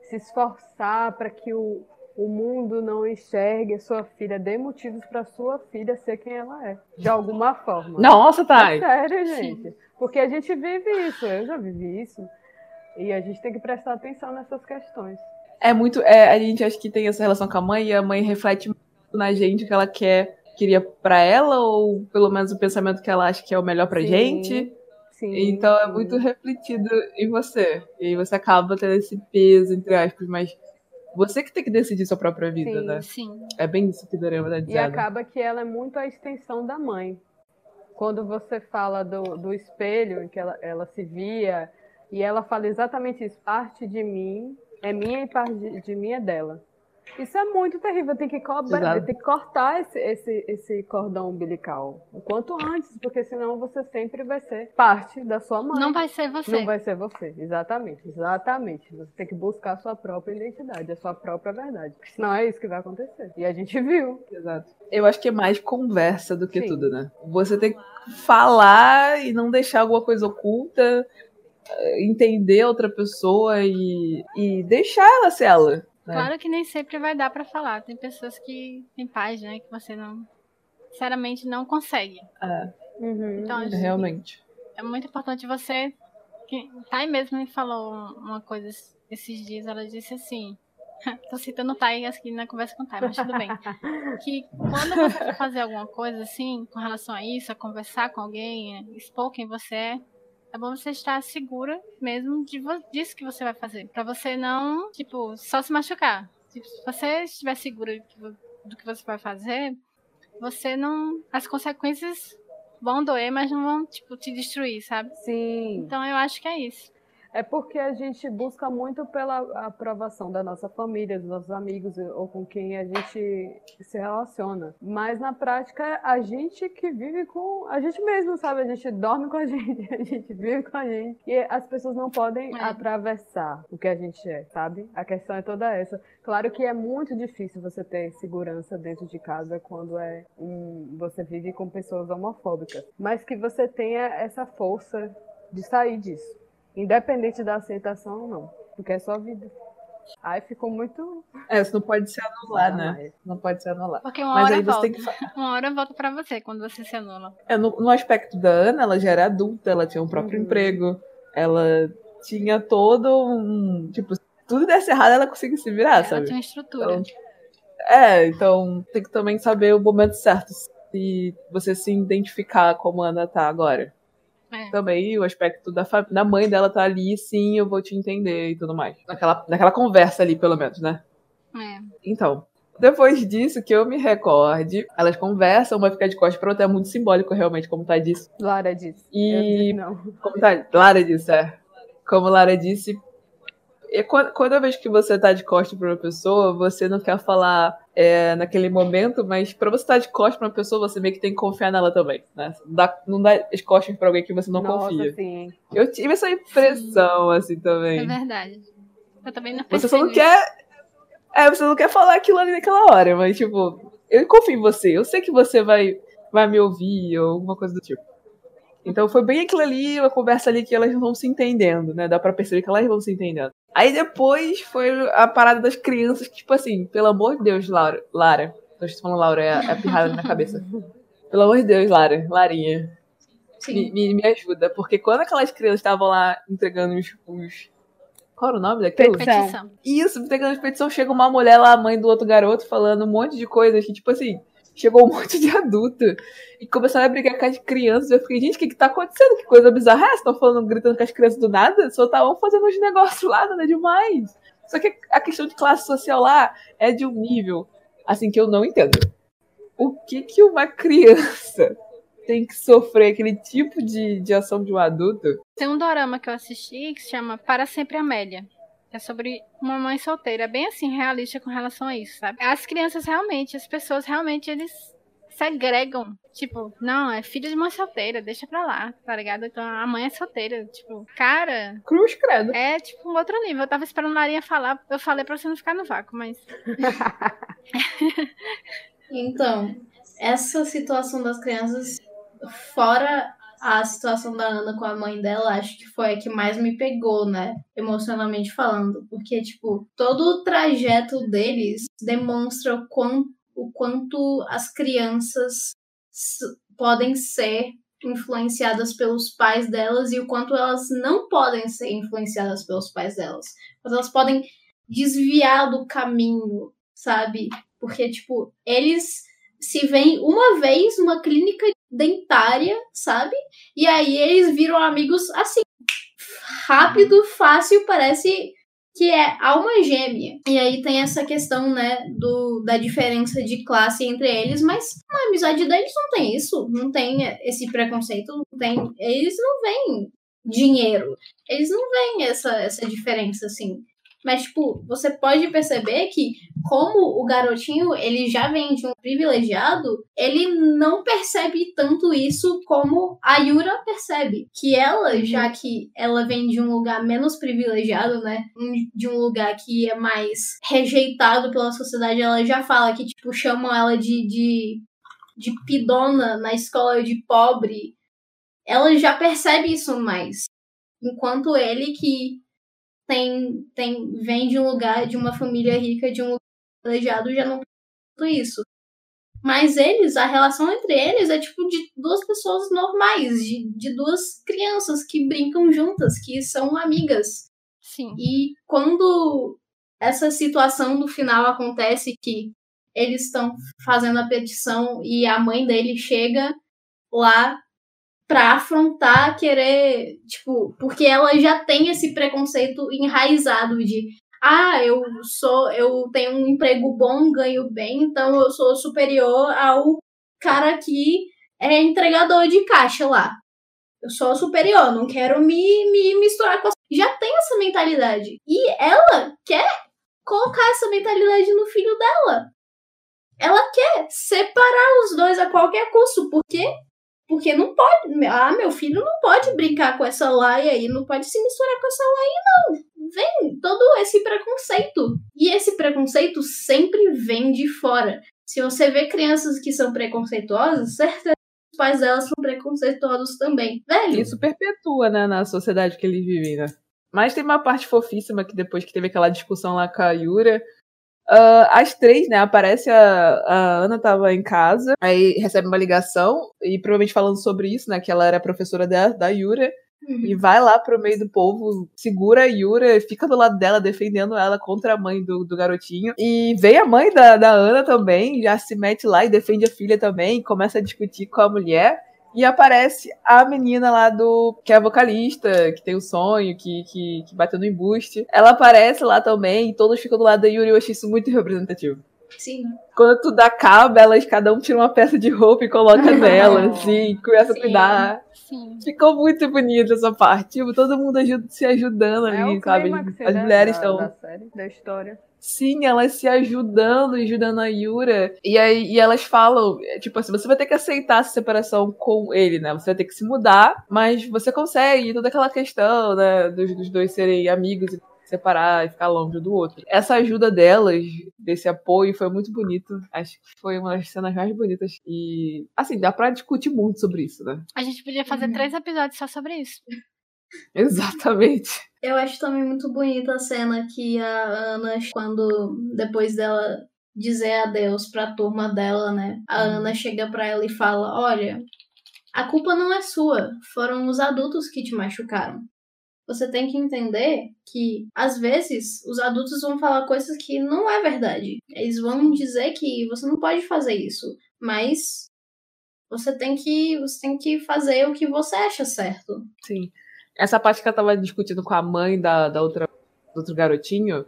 se esforçar para que o, o mundo não enxergue a sua filha, dê motivos para sua filha ser quem ela é, de alguma forma. Nossa, É Thay! sério, gente. Porque a gente vive isso, eu já vivi isso. E a gente tem que prestar atenção nessas questões. É muito. É, a gente acha que tem essa relação com a mãe e a mãe reflete muito na gente que ela quer, queria pra ela, ou pelo menos o pensamento que ela acha que é o melhor pra Sim, gente. Sim, Então é muito refletido em você. E aí você acaba tendo esse peso, entre aspas, mas você que tem que decidir sua própria vida, Sim. né? Sim. É bem isso que o Dorama tá E dizendo. acaba que ela é muito a extensão da mãe. Quando você fala do, do espelho, em que ela, ela se via, e ela fala exatamente isso: parte de mim é minha e parte de, de mim é dela. Isso é muito terrível, tem que, cobrar, tem que cortar esse, esse, esse cordão umbilical o quanto antes, porque senão você sempre vai ser parte da sua mãe. Não vai ser você. Não vai ser você, exatamente, exatamente. Você tem que buscar a sua própria identidade, a sua própria verdade. Porque senão é isso que vai acontecer. E a gente viu. Exato. Eu acho que é mais conversa do que Sim. tudo, né? Você tem que falar e não deixar alguma coisa oculta, eh, entender outra pessoa e, e deixar ela ser ela. Né? Claro que nem sempre vai dar pra falar. Tem pessoas que têm pais, né? Que você não. sinceramente não consegue. Uhum. Então, acho que Realmente. é muito importante você. que- Thay mesmo me falou uma coisa esses dias. Ela disse assim. Tô citando Thay aqui na conversa com Thay, mas tudo bem. Que quando você for fazer alguma coisa assim, com relação a isso, a conversar com alguém, expor quem você é, é bom você estar segura mesmo de disso que você vai fazer. Pra você não, tipo, só se machucar. Tipo, se você estiver segura do que vo- do que você vai fazer, você não. As consequências vão doer, mas não vão, tipo, te destruir, sabe? Sim. Então eu acho que é isso. É porque a gente busca muito pela aprovação da nossa família, dos nossos amigos ou com quem a gente se relaciona. Mas na prática, a gente que vive com a gente mesmo, sabe? A gente dorme com a gente, a gente vive com a gente. E as pessoas não podem É. atravessar o que a gente é, sabe? A questão é toda essa. Claro que é muito difícil você ter segurança dentro de casa quando é um, você vive com pessoas homofóbicas, mas que você tenha essa força de sair disso. Independente da aceitação ou não. Porque é só vida. Aí ficou muito. É, isso não pode se anular, né? Jamais. Não pode se anular. Porque uma Mas hora aí você volta. tem que. Uma hora volta pra você quando você se anula. É, no, no aspecto da Ana, ela já era adulta, ela tinha um próprio Uhum. emprego, ela tinha todo um. Tipo, se tudo desse errado, ela conseguia se virar, Ela sabe? tinha uma estrutura. Então, é, então tem que também saber o momento certo. Se você se identificar como a Ana tá agora. Também o aspecto da, da mãe dela tá ali, sim, eu vou te entender e tudo mais. Naquela, naquela conversa ali, pelo menos, né? É. Então, depois disso, que eu me recorde, elas conversam, uma fica de costas pra outra, é muito simbólico, realmente, como tá disse. Lara disse. E- não. Como tá, Lara disse, é. Como Lara disse, é quando, quando eu vejo que você tá de costas pra uma pessoa, você não quer falar é, naquele momento, mas pra você estar de costas pra uma pessoa, você meio que tem que confiar nela também, né? Dá, não dá as costas pra alguém que você não Nossa, confia. sim. Eu tive essa impressão, assim, É também. verdade. Eu também não Você só não quer. É, você não quer falar aquilo ali naquela hora, mas, tipo, eu confio em você. Eu sei que você vai, vai me ouvir ou alguma coisa do tipo. Então foi bem aquilo ali, uma conversa ali que elas vão se entendendo, né? Dá pra perceber que elas vão se entendendo. Aí depois foi a parada das crianças, que, tipo assim, pelo amor de Deus, Laura. Lara. Tô falando Laura, é a, é a pirrada na minha cabeça. Pelo amor de Deus, Lara. Larinha. Sim. Me, me, me ajuda. Porque quando aquelas crianças estavam lá entregando os. os... Qual era o nome daquilo? Petição. Isso, pegando expedição, chega uma mulher lá, a mãe do outro garoto, falando um monte de coisas que, tipo assim, chegou um monte de adulto e começaram a brigar com as crianças. Eu fiquei, gente, o que, que tá acontecendo? Que coisa bizarra é? Estão falando, gritando com as crianças do nada? Só estavam fazendo uns negócios lá, nada demais. Só que a questão de classe social lá é de um nível, assim, que eu não entendo. O que que uma criança tem que sofrer aquele tipo de, de ação de um adulto? Tem um dorama que eu assisti que se chama Para Sempre Amélia. É sobre uma mãe solteira. É bem assim, realista com relação a isso, sabe? As crianças realmente, as pessoas realmente, eles segregam. Tipo, não, é filho de mãe solteira, deixa pra lá, tá ligado? Então a mãe é solteira. Tipo, cara, Cruz credo. é tipo um outro nível. Eu tava esperando a Larinha falar, eu falei pra você não ficar no vácuo, mas. Então, essa situação das crianças, fora a situação da Ana com a mãe dela, acho que foi a que mais me pegou, né? Emocionalmente falando. Porque, tipo, todo o trajeto deles demonstra o quanto, o quanto as crianças podem ser influenciadas pelos pais delas e o quanto elas não podem ser influenciadas pelos pais delas. Mas elas podem desviar do caminho, sabe? Porque, tipo, eles se veem uma vez numa clínica dentária, sabe? E aí eles viram amigos assim, rápido, fácil, parece que é alma gêmea. E aí tem essa questão, né, do, da diferença de classe entre eles, mas a amizade deles não tem isso, não tem esse preconceito, não tem. Eles não veem dinheiro, eles não veem essa, essa diferença, assim. Mas, tipo, você pode perceber que, como o garotinho ele já vem de um privilegiado, ele não percebe tanto isso como a Yura percebe. Que ela, já que ela vem de um lugar menos privilegiado, né? De um lugar que é mais rejeitado pela sociedade, ela já fala que, tipo, chamam ela de, de, de pidona na escola de pobre. Ela já percebe isso mais. Enquanto ele que tem, tem vem de um lugar, de uma família rica, de um lugar privilegiado, já não tem tudo isso. Mas eles, a relação entre eles é tipo de duas pessoas normais, de, de duas crianças que brincam juntas, que são amigas. Sim. E quando essa situação no final acontece que eles estão fazendo a petição e a mãe dele chega lá pra afrontar, querer, tipo, porque ela já tem esse preconceito enraizado de ah, eu sou, eu tenho um emprego bom, ganho bem, então eu sou superior ao cara que é entregador de caixa lá. Eu sou superior, não quero me, me misturar com a... Já tem essa mentalidade. E ela quer colocar essa mentalidade no filho dela. Ela quer separar os dois a qualquer custo. Por quê? Porque não pode. Ah, meu filho não pode brincar com essa laia aí, não pode se misturar com essa laia, não. Vem todo esse preconceito. E esse preconceito sempre vem de fora. Se você vê crianças que são preconceituosas, certeza os pais delas são preconceituosos também. Velho, Isso perpetua, né, na sociedade que eles vivem, né? Mas tem uma parte fofíssima que depois que teve aquela discussão lá com a Yura, ah, as três, né, aparece a, a Ana tava em casa, aí recebe uma ligação, e provavelmente falando sobre isso, né, que ela era professora da, da Yura, e vai lá pro meio do povo, segura a Yura, fica do lado dela, defendendo ela contra a mãe do, do garotinho. E vem a mãe da, da Ana também, já se mete lá e defende a filha também, começa a discutir com a mulher. E aparece a menina lá do. que é a vocalista, que tem o sonho, que, que, que bateu no embuste. Ela aparece lá também, e todos ficam do lado da Yuri, eu achei isso muito representativo. sim. Quando tudo acaba, elas, cada um tira uma peça de roupa e coloca nela, assim, começa a Sim. cuidar. Sim. Ficou muito bonita essa parte. Tipo, todo mundo ajuda, se ajudando É ali, sabe? As né, mulheres da, estão. da série, da história. Sim, elas se ajudando, ajudando a Yura. E aí e elas falam, é, tipo assim, você vai ter que aceitar essa separação com ele, né? Você vai ter que se mudar, mas você consegue, toda aquela questão, né, dos, dos dois serem amigos e se separar e ficar longe um do outro. Essa ajuda delas, desse apoio, foi muito bonito. Acho que foi uma das cenas mais bonitas. E, assim, dá pra discutir muito sobre isso, né? A gente podia fazer Uhum. três episódios só sobre isso. Exatamente. Eu acho também muito bonita a cena que a Ana, quando depois dela dizer adeus pra turma dela, né? A Ana chega pra ela e fala: Olha, a culpa não é sua, foram os adultos que te machucaram. Você tem que entender que, às vezes, os adultos vão falar coisas que não é verdade. Eles vão dizer que você não pode fazer isso, mas você tem que, você tem que fazer o que você acha certo. Sim. Essa parte que ela tava discutindo com a mãe da, da outra, do outro garotinho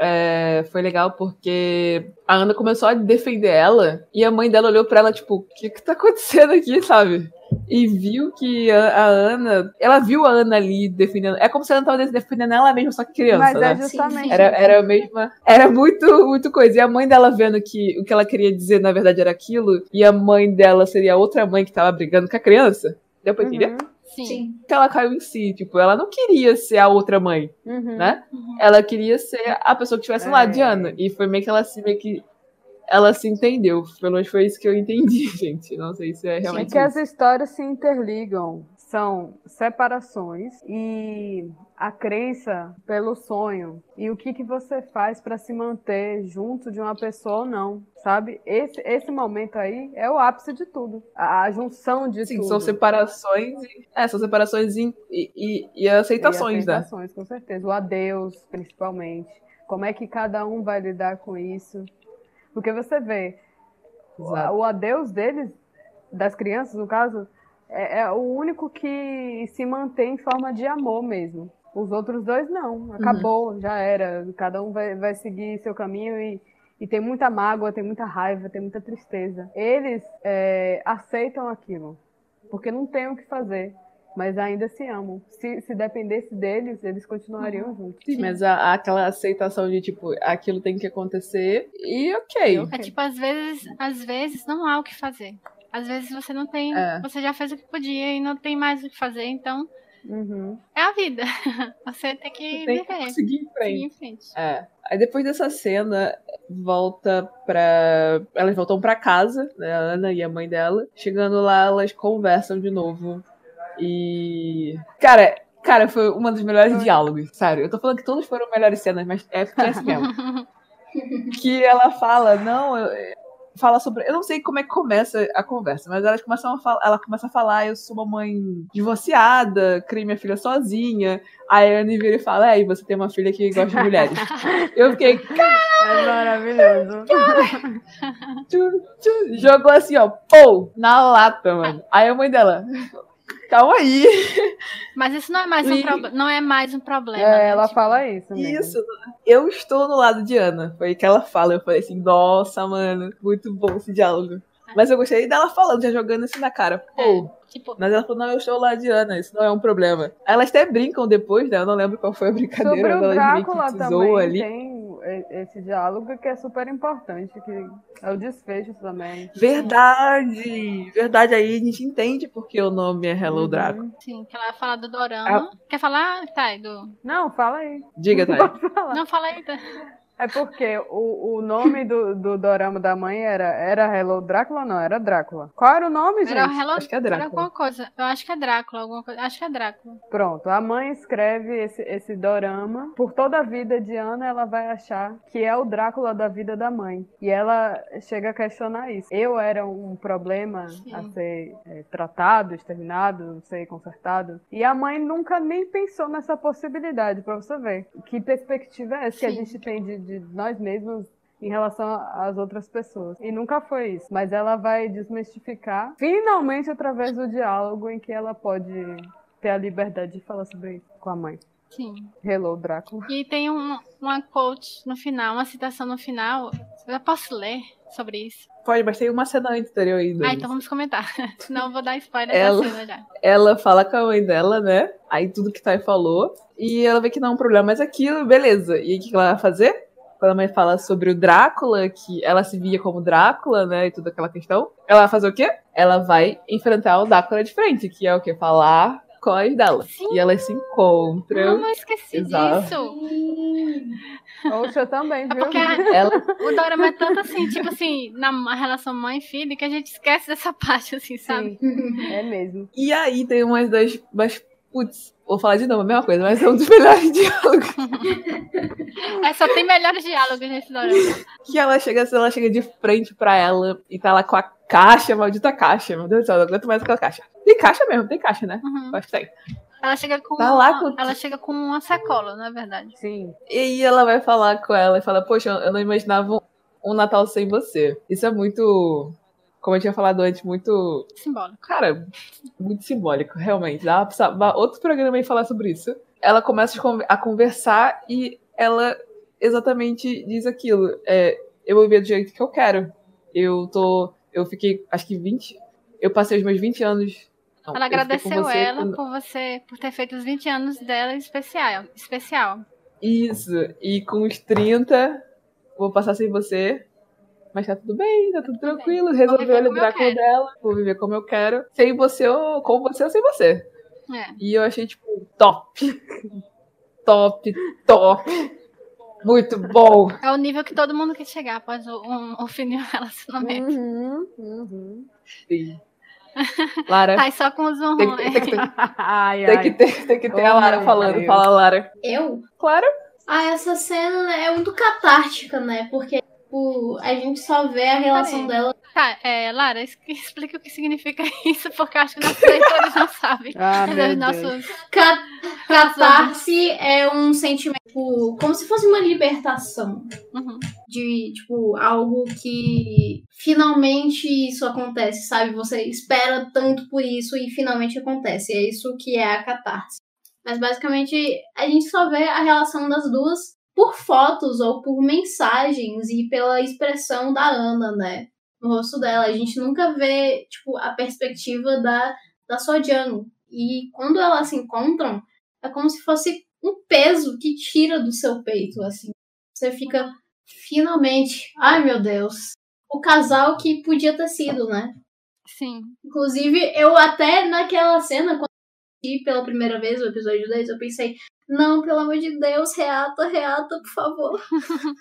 é, foi legal porque a Ana começou a defender ela e a mãe dela olhou pra ela, tipo, o que que tá acontecendo aqui, sabe? E viu que a, a Ana. Ela viu a Ana ali defendendo. É como se ela tava defendendo ela mesma, só que criança, Mas né? é justamente. Era, era a mesma. Era muito, muito coisa. E a mãe dela vendo que o que ela queria dizer, na verdade, era aquilo, e a mãe dela seria a outra mãe que tava brigando com a criança. Deu pra entender? Uhum, Sim. Sim. que ela caiu em si. Tipo, ela não queria ser a outra mãe, uhum. né? Uhum. Ela queria ser a pessoa que estivesse lá, É. Diana. E foi meio que ela se meio que. Ela se entendeu. Pelo menos foi isso que eu entendi, gente. Não sei se é É realmente que as histórias se interligam. São separações e a crença pelo sonho. E o que, que você faz para se manter junto de uma pessoa ou não, sabe? Esse, esse momento aí é o ápice de tudo. A, a junção de Sim, tudo. são separações. É, são separações e, e, e- aceitações, né? aceitações, com certeza. O adeus, principalmente. Como é que cada um vai lidar com isso? Porque você vê, Exato. o adeus deles, das crianças, no caso, é, é o único que se mantém em forma de amor mesmo. Os outros dois não. Acabou, já era. Cada um vai, vai seguir seu caminho e, e tem muita mágoa, tem muita raiva, tem muita tristeza. Eles é, aceitam aquilo, porque não tem o que fazer. Mas ainda se amam. Se, se dependesse deles, eles continuariam juntos. Sim, mas a- aquela aceitação de, tipo, aquilo tem que acontecer e ok. É tipo, às vezes, às vezes não há o que fazer. Às vezes você não tem. É. Você já fez o que podia e não tem mais o que fazer, então Uhum. é a vida. Você tem que Você tem que viver. seguir em frente. Seguir em frente. É. Aí depois dessa cena, volta pra. Elas voltam pra casa, né? A Ana e a mãe dela. Chegando lá, elas conversam de novo. E. Cara. Cara, foi uma dos melhores Foi. diálogos, sério. Eu tô falando que todos foram melhores cenas, mas é porque é assim mesmo. que ela fala, não, eu- fala sobre. Eu não sei como é que começa a conversa, mas elas começam a falar, ela começa a falar: eu sou uma mãe divorciada, criei minha filha sozinha. Aí a Anne vira e fala: é, e você tem uma filha que gosta de mulheres. eu fiquei, É maravilhoso. tchu, jogou assim, ó, pô, na lata, mano. Aí a mãe dela, calma aí. Mas isso não é mais um, prob- não é mais um problema. É, né? ela Tipo, fala isso mesmo. Isso, eu estou no lado de Ana. Foi o que ela fala. Eu falei assim, nossa, mano, muito bom esse diálogo. Mas eu gostei dela falando, já jogando assim na cara. Pô, Tipo, Mas ela falou, não, eu estou ao lado de Ana, isso não é um problema. Elas até brincam depois, né? Eu não lembro qual foi a brincadeira, Sobre mas o Drácula também ali. tem esse diálogo que é super importante, que é o desfecho também. Verdade! Verdade, aí a gente entende porque o nome é Hello Uhum. Draco. sim, que ela fala do dorama. Quer falar, Thay, do... Não, fala aí. Diga, Thay. Não, fala aí. Tá? É porque o, o nome do, do dorama da mãe era, era Hello Drácula? Não, era Drácula. Qual era o nome, gente? Era Hello... Acho que é Era Drácula. alguma coisa. Eu acho que é Drácula, alguma coisa. Acho que é Drácula. Pronto, a mãe escreve esse, esse dorama. Por toda a vida de Ana, ela vai achar que é o Drácula da vida da mãe. E ela chega a questionar isso. Eu era um problema Sim. a ser é, tratado, exterminado, ser consertado. E a mãe nunca nem pensou nessa possibilidade, pra você ver. Que perspectiva é essa que a Sim. gente tem de, de nós mesmos em relação às outras pessoas. E nunca foi isso. Mas ela vai desmistificar, finalmente através do diálogo em que ela pode ter a liberdade de falar sobre isso com a mãe. Sim. Hello, Drácula. E tem um, uma quote no final, uma citação no final. Eu posso ler sobre isso? Pode, mas tem uma cena anterior ainda. Ah, então vamos comentar. Senão eu vou dar spoiler Ela- da cena já. Ela fala com a mãe dela, né? Aí tudo que Thay falou. E ela vê que não é um problema, mas aquilo, beleza. E o que que ela vai fazer? Quando a mãe fala sobre o Drácula, que ela se via como Drácula, né? E toda aquela questão. Ela vai fazer o quê? Ela vai enfrentar o Drácula de frente, que é o quê? Falar com a dela. Sim. E elas se encontram. Eu esqueci Exato. disso? Oxa, eu também, É viu? porque a- Ela o Dorama é tanto assim, tipo assim, na relação mãe-filho, que a gente esquece dessa parte, assim, sabe? Sim, é mesmo. E aí tem umas das. Mas, putz, vou falar de novo a mesma coisa, mas é um dos melhores diálogos. É, só tem melhores diálogos nesse Dorama. Que ela chega, ela chega de frente pra ela e tá lá com a caixa, maldita caixa. Meu Deus do céu, não aguento mais aquela caixa. Tem caixa mesmo, tem caixa, né? Uhum. Acho que tem. Ela chega com, Tá uma, com- ela chega com uma sacola, na verdade. Sim. E aí ela vai falar com ela e fala, poxa, eu não imaginava um Natal sem você. Isso é muito. Como eu tinha falado antes, muito. Simbólico. Cara, muito simbólico, realmente. Dá pra outro programa aí falar sobre isso. Ela começa a con- a conversar e ela exatamente diz aquilo. É, eu vou viver do jeito que eu quero. Eu tô. Eu fiquei, acho que 20. Eu passei os meus 20 anos. não, Ela agradeceu ela quando- por você, por ter feito os 20 anos dela especial. especial. Isso. E com os 30, vou passar sem você. Mas tá tudo bem, tá tudo bem. tranquilo. Resolveu a Drácula quero. dela. Vou viver como eu quero. Sem você ou com você ou sem você. É. E eu achei, tipo, top. top, top. Muito bom. É o nível que todo mundo quer chegar após o, um, o fim de um relacionamento. Uhum, uhum. Sim. Lara, Tá, e só com os tem, que- hormônios. tem que ter, Ai, tem ai. que ter, tem que ter a Oh, Lara meu falando. Deus. Fala, Lara. Eu? Claro. Ah, essa cena é muito catártica, né? Porque tipo, a gente só vê a relação dela. Tá, é, Lara, explica o que significa isso, porque eu acho que nossos leitores não sabem. Ah, meu nossos... Ca- Catarse é um sentimento tipo, como se fosse uma libertação. Uhum. de, tipo, algo que finalmente isso acontece, sabe? Você espera tanto por isso e finalmente acontece. É isso que é a catarse. Mas basicamente a gente só vê a relação das duas por fotos ou por mensagens e pela expressão da Ana, né? No rosto dela. A gente nunca vê, tipo, a perspectiva da, da Sojang. E quando elas se encontram, é como se fosse um peso que tira do seu peito, assim. Você fica finalmente, ai meu Deus, o casal que podia ter sido, né? Sim. Inclusive, eu até naquela cena, quando assisti pela primeira vez o episódio 10, eu pensei, não, pelo amor de Deus, reata, reata, por favor.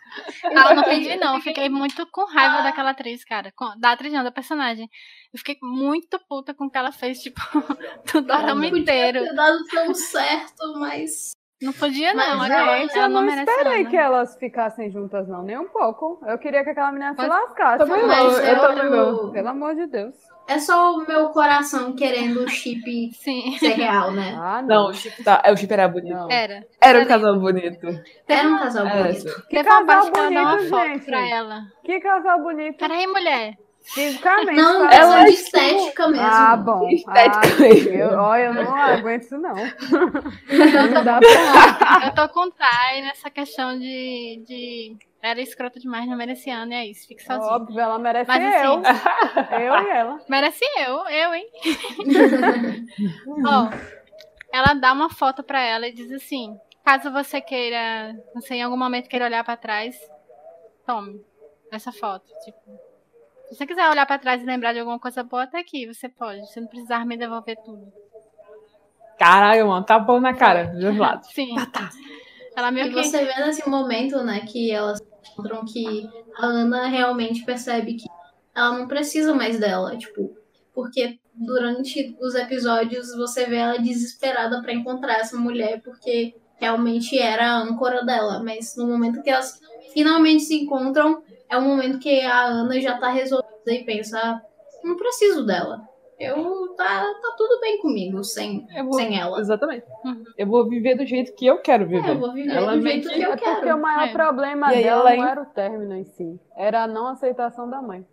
Ah, eu não pedi, não. Eu fiquei muito com raiva daquela atriz, cara. Com- Da atriz, não, da personagem. Eu fiquei muito puta com o que ela fez, tipo, do dorama Podia inteiro. ter dado tão certo, mas Não podia, não. Mas, ela, Gente, ela eu não, merece esperei que elas ficassem juntas, não, nem um pouco. Eu queria que aquela menina se lascasse. Também não, eu eu- também não. Pelo amor de Deus. É só o meu coração querendo o chip Sim, ser real, né? Ah, Não, não. o chip, tá, é, o chip era bonito. Não. era. Era um casal bonito. Era um casal Era bonito. Que Teve uma casal parte que ela dá uma bonito, foto gente. pra ela. Que casal bonito. Peraí, mulher. Fisicamente. Não, Ela de é estética mesmo. Ah, bom. Esteticamente. Ah, eu, ó, eu não aguento isso, não. Não dá pra... Eu tô com o Thay nessa questão de, de. Era escrota demais, não merecia Ana, e é isso. Fique sozinha. Óbvio, ela merece Mas eu. assim, Eu e ela. merece eu, eu, hein? Ó, ela dá uma foto pra ela e diz assim: caso você queira, você em algum momento queira olhar pra trás, tome essa foto. Tipo, se você quiser olhar pra trás e lembrar de alguma coisa boa, tá aqui, você pode. Você não precisar me devolver tudo. Caralho, mano, tá bom na cara, dos lados. Sim. Ela meio E que. você vê nesse momento, né, que elas encontram que a Ana realmente percebe que ela não precisa mais dela, tipo, porque durante os episódios você vê ela desesperada pra encontrar essa mulher, porque realmente era a âncora dela, mas no momento que elas finalmente se encontram, é o momento que a Ana já tá resolvida e pensa, "Ah, não preciso dela. Eu tá, tá tudo bem comigo sem, vou- sem ela. Exatamente. Uhum. Eu vou viver do jeito que eu quero É, viver. eu vou viver Ela do jeito que- eu É porque quero. o maior É. problema E dela ela não era o término em si. Era a não aceitação da mãe.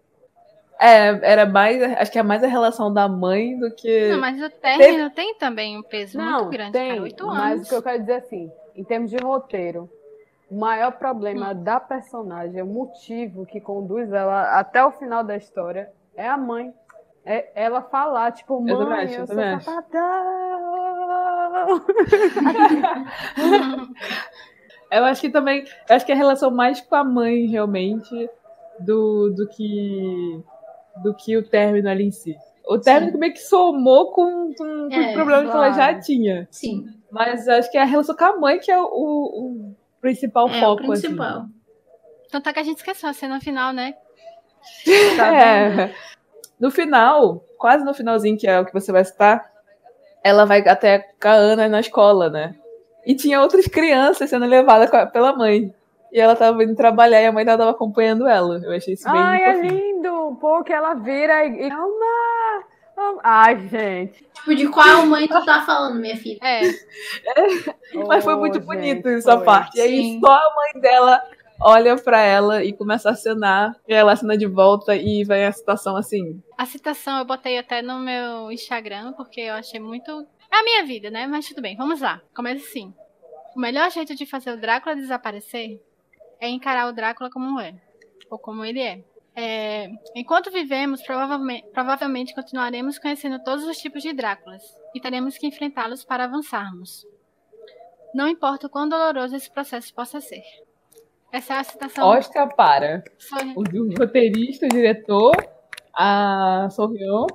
É, era mais. Acho que é mais a relação da mãe do que. Não, mas o término tem também um peso muito Não, grande, tem, cara. Oito mas anos. o que eu quero dizer assim, em termos de roteiro, o maior problema Hum. da personagem, o motivo que conduz ela até o final da história, é a mãe. É ela falar, tipo, mãe, Eu eu, também acho, eu sou também sapatão. Eu acho que também. Eu acho que a relação mais com a mãe, realmente, do, do que. do que o término ali em si. O término meio que somou com, com, com É, os problemas que ela já claro. tinha. Sim, Mas acho que é a relação com a mãe que é o, o principal é o foco. principal. Tanto é que a gente esqueceu a cena final, né? Assim. Tá? É. No final, quase no finalzinho, que é o que você vai citar, ela vai até com a Ana na escola, né? E tinha outras crianças sendo levadas pela mãe. E ela tava indo trabalhar e a mãe dela tava acompanhando ela. Eu achei isso bem Ai, é fofinho. lindo! Pô, que ela vira e. e- Ama! Ama. Ai, gente. Tipo, de qual mãe tu tá falando, minha filha? É, Mas foi Oh, muito gente, bonito essa foi. parte. E aí Sim. só a mãe dela olha pra ela e começa a acenar. E ela acena de volta e vem a situação assim. a citação eu botei até no meu Instagram, porque eu achei muito. É a minha vida, né? Mas tudo bem, vamos lá. Começa assim. O melhor jeito de fazer o Drácula desaparecer é encarar o Drácula como é. Ou como ele é. É, enquanto vivemos, provavelmente, provavelmente continuaremos conhecendo todos os tipos de Dráculas e teremos que enfrentá-los para avançarmos. Não importa o quão doloroso esse processo possa ser. Essa é a citação. Oscar para. Foi- O roteirista, o diretor, a Sorrion.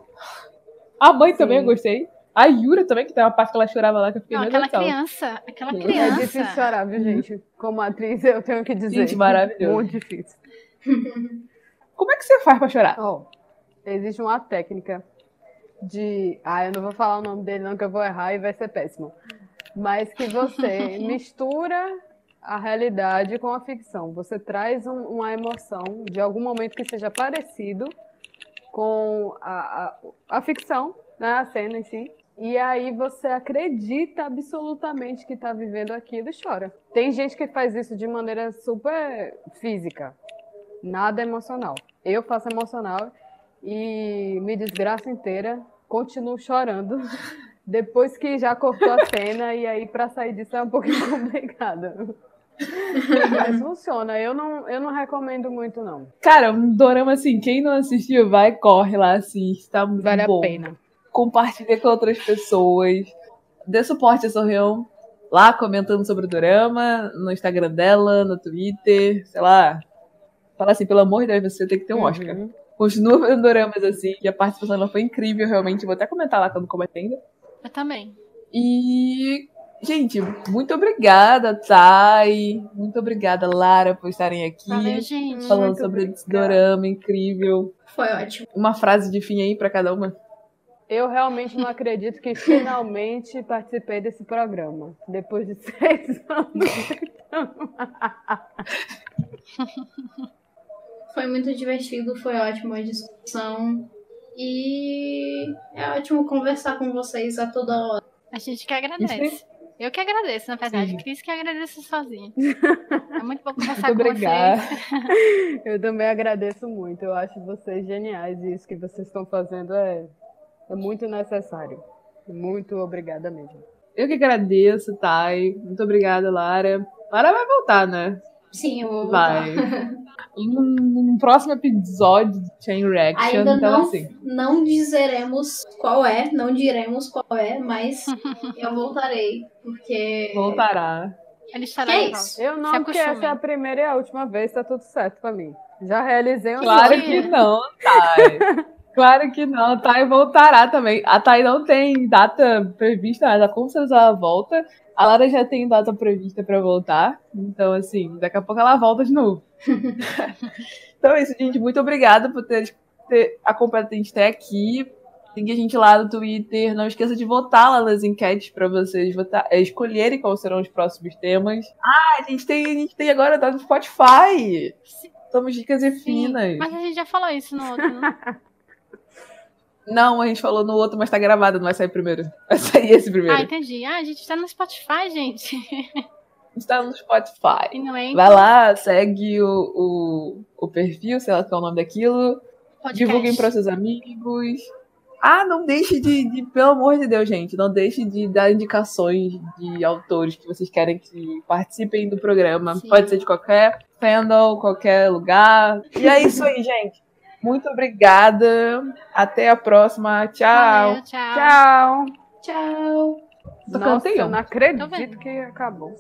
A mãe também eu Sim. gostei. A Yura também, que tem uma parte que ela chorava lá, que eu fiquei, Não, aquela criança, aquela É É criança. difícil chorar, viu, gente? Como atriz, eu tenho que dizer. Gente, maravilhoso. Muito difícil. Como é que você faz pra chorar? Ó, existe uma técnica de. Ah, eu não vou falar o nome dele, não, que eu vou errar e vai ser péssimo. Mas que você mistura a realidade com a ficção. Você traz um- uma emoção de algum momento que seja parecido com a, a, a ficção, né? A cena em si. E aí você acredita absolutamente que está vivendo aquilo e chora. Tem gente que faz isso de maneira super física, nada emocional. Eu faço emocional e me desgraço inteira, continuo chorando. Depois que já cortou a cena, e aí para sair disso é um pouquinho complicado. Mas funciona. Eu não, eu não recomendo muito, não. Cara, um dorama assim, quem não assistiu, vai, corre lá, assiste, tá muito Vale bom. a pena. Compartilha com outras pessoas. Dê suporte a Sorrion lá comentando sobre o dorama, no Instagram dela, no Twitter, sei lá. Fala assim, pelo amor de Deus, você tem que ter um Oscar. Uhum. Continua fazendo doramas assim, e a participação dela foi incrível, realmente. Vou até comentar lá quando cometer ainda. Eu também. E, gente, muito obrigada, Thay. Muito obrigada, Lara, por estarem aqui. Valeu, gente. falando Muito sobre obrigada. esse dorama incrível. Foi ótimo. Uma frase de fim aí pra cada uma. Eu realmente não acredito que finalmente participei desse programa. Depois de seis anos. Foi muito divertido, foi ótima a discussão. E é ótimo conversar com vocês a toda hora. A gente que agradece. Eu que agradeço, na verdade. Sim. Cris que agradece sozinha. É muito bom conversar Muito com obrigada. vocês. Eu também agradeço muito. Eu acho vocês geniais e isso que vocês estão fazendo é, é muito necessário. Muito obrigada mesmo. Eu que agradeço, Thay. Muito obrigada, Lara. Lara vai voltar, né? Sim, eu vou voltar. Vai. Num, num próximo episódio de Chain Reaction, Ainda então não, assim. não dizeremos qual é, não diremos qual é, mas eu voltarei, porque Voltará. Ele estará é isso? Eu não, porque essa é a primeira e a última vez, tá tudo certo pra mim. Já realizei um Claro sonho. que não, Thay. Claro que não, a Thay voltará também. A Thay não tem data prevista, mas com certeza ela volta. A Lara já tem data prevista pra voltar. Então, assim, daqui a pouco ela volta de novo. então é isso, gente. Muito obrigada por ter, ter acompanhado a gente até aqui. Siga a gente lá no Twitter. Não esqueça de votar lá nas enquetes pra vocês votar, é, escolherem quais serão os próximos temas. Ah, a gente tem, a gente tem agora tá no Spotify. Sim. Somos ricas e Sim, finas. Mas a gente já falou isso no outro, né? Não, a gente falou no outro, mas tá gravado, não vai sair primeiro. Vai sair esse primeiro. Ah, entendi. Ah, a gente tá no Spotify, gente. A gente tá no Spotify. Não é Vai lá, segue o, o, o perfil, sei lá qual é o nome daquilo. podcast. Divulguem para seus amigos. Ah, não deixe de, de, pelo amor de Deus, gente, não deixe de dar indicações de autores que vocês querem que participem do programa. Sim. Pode ser de qualquer fandom, qualquer lugar. E é isso aí, gente. Muito obrigada. Até a próxima. Tchau. Valeu, tchau. Tchau. tchau. Tô Nossa, eu não acredito que acabou.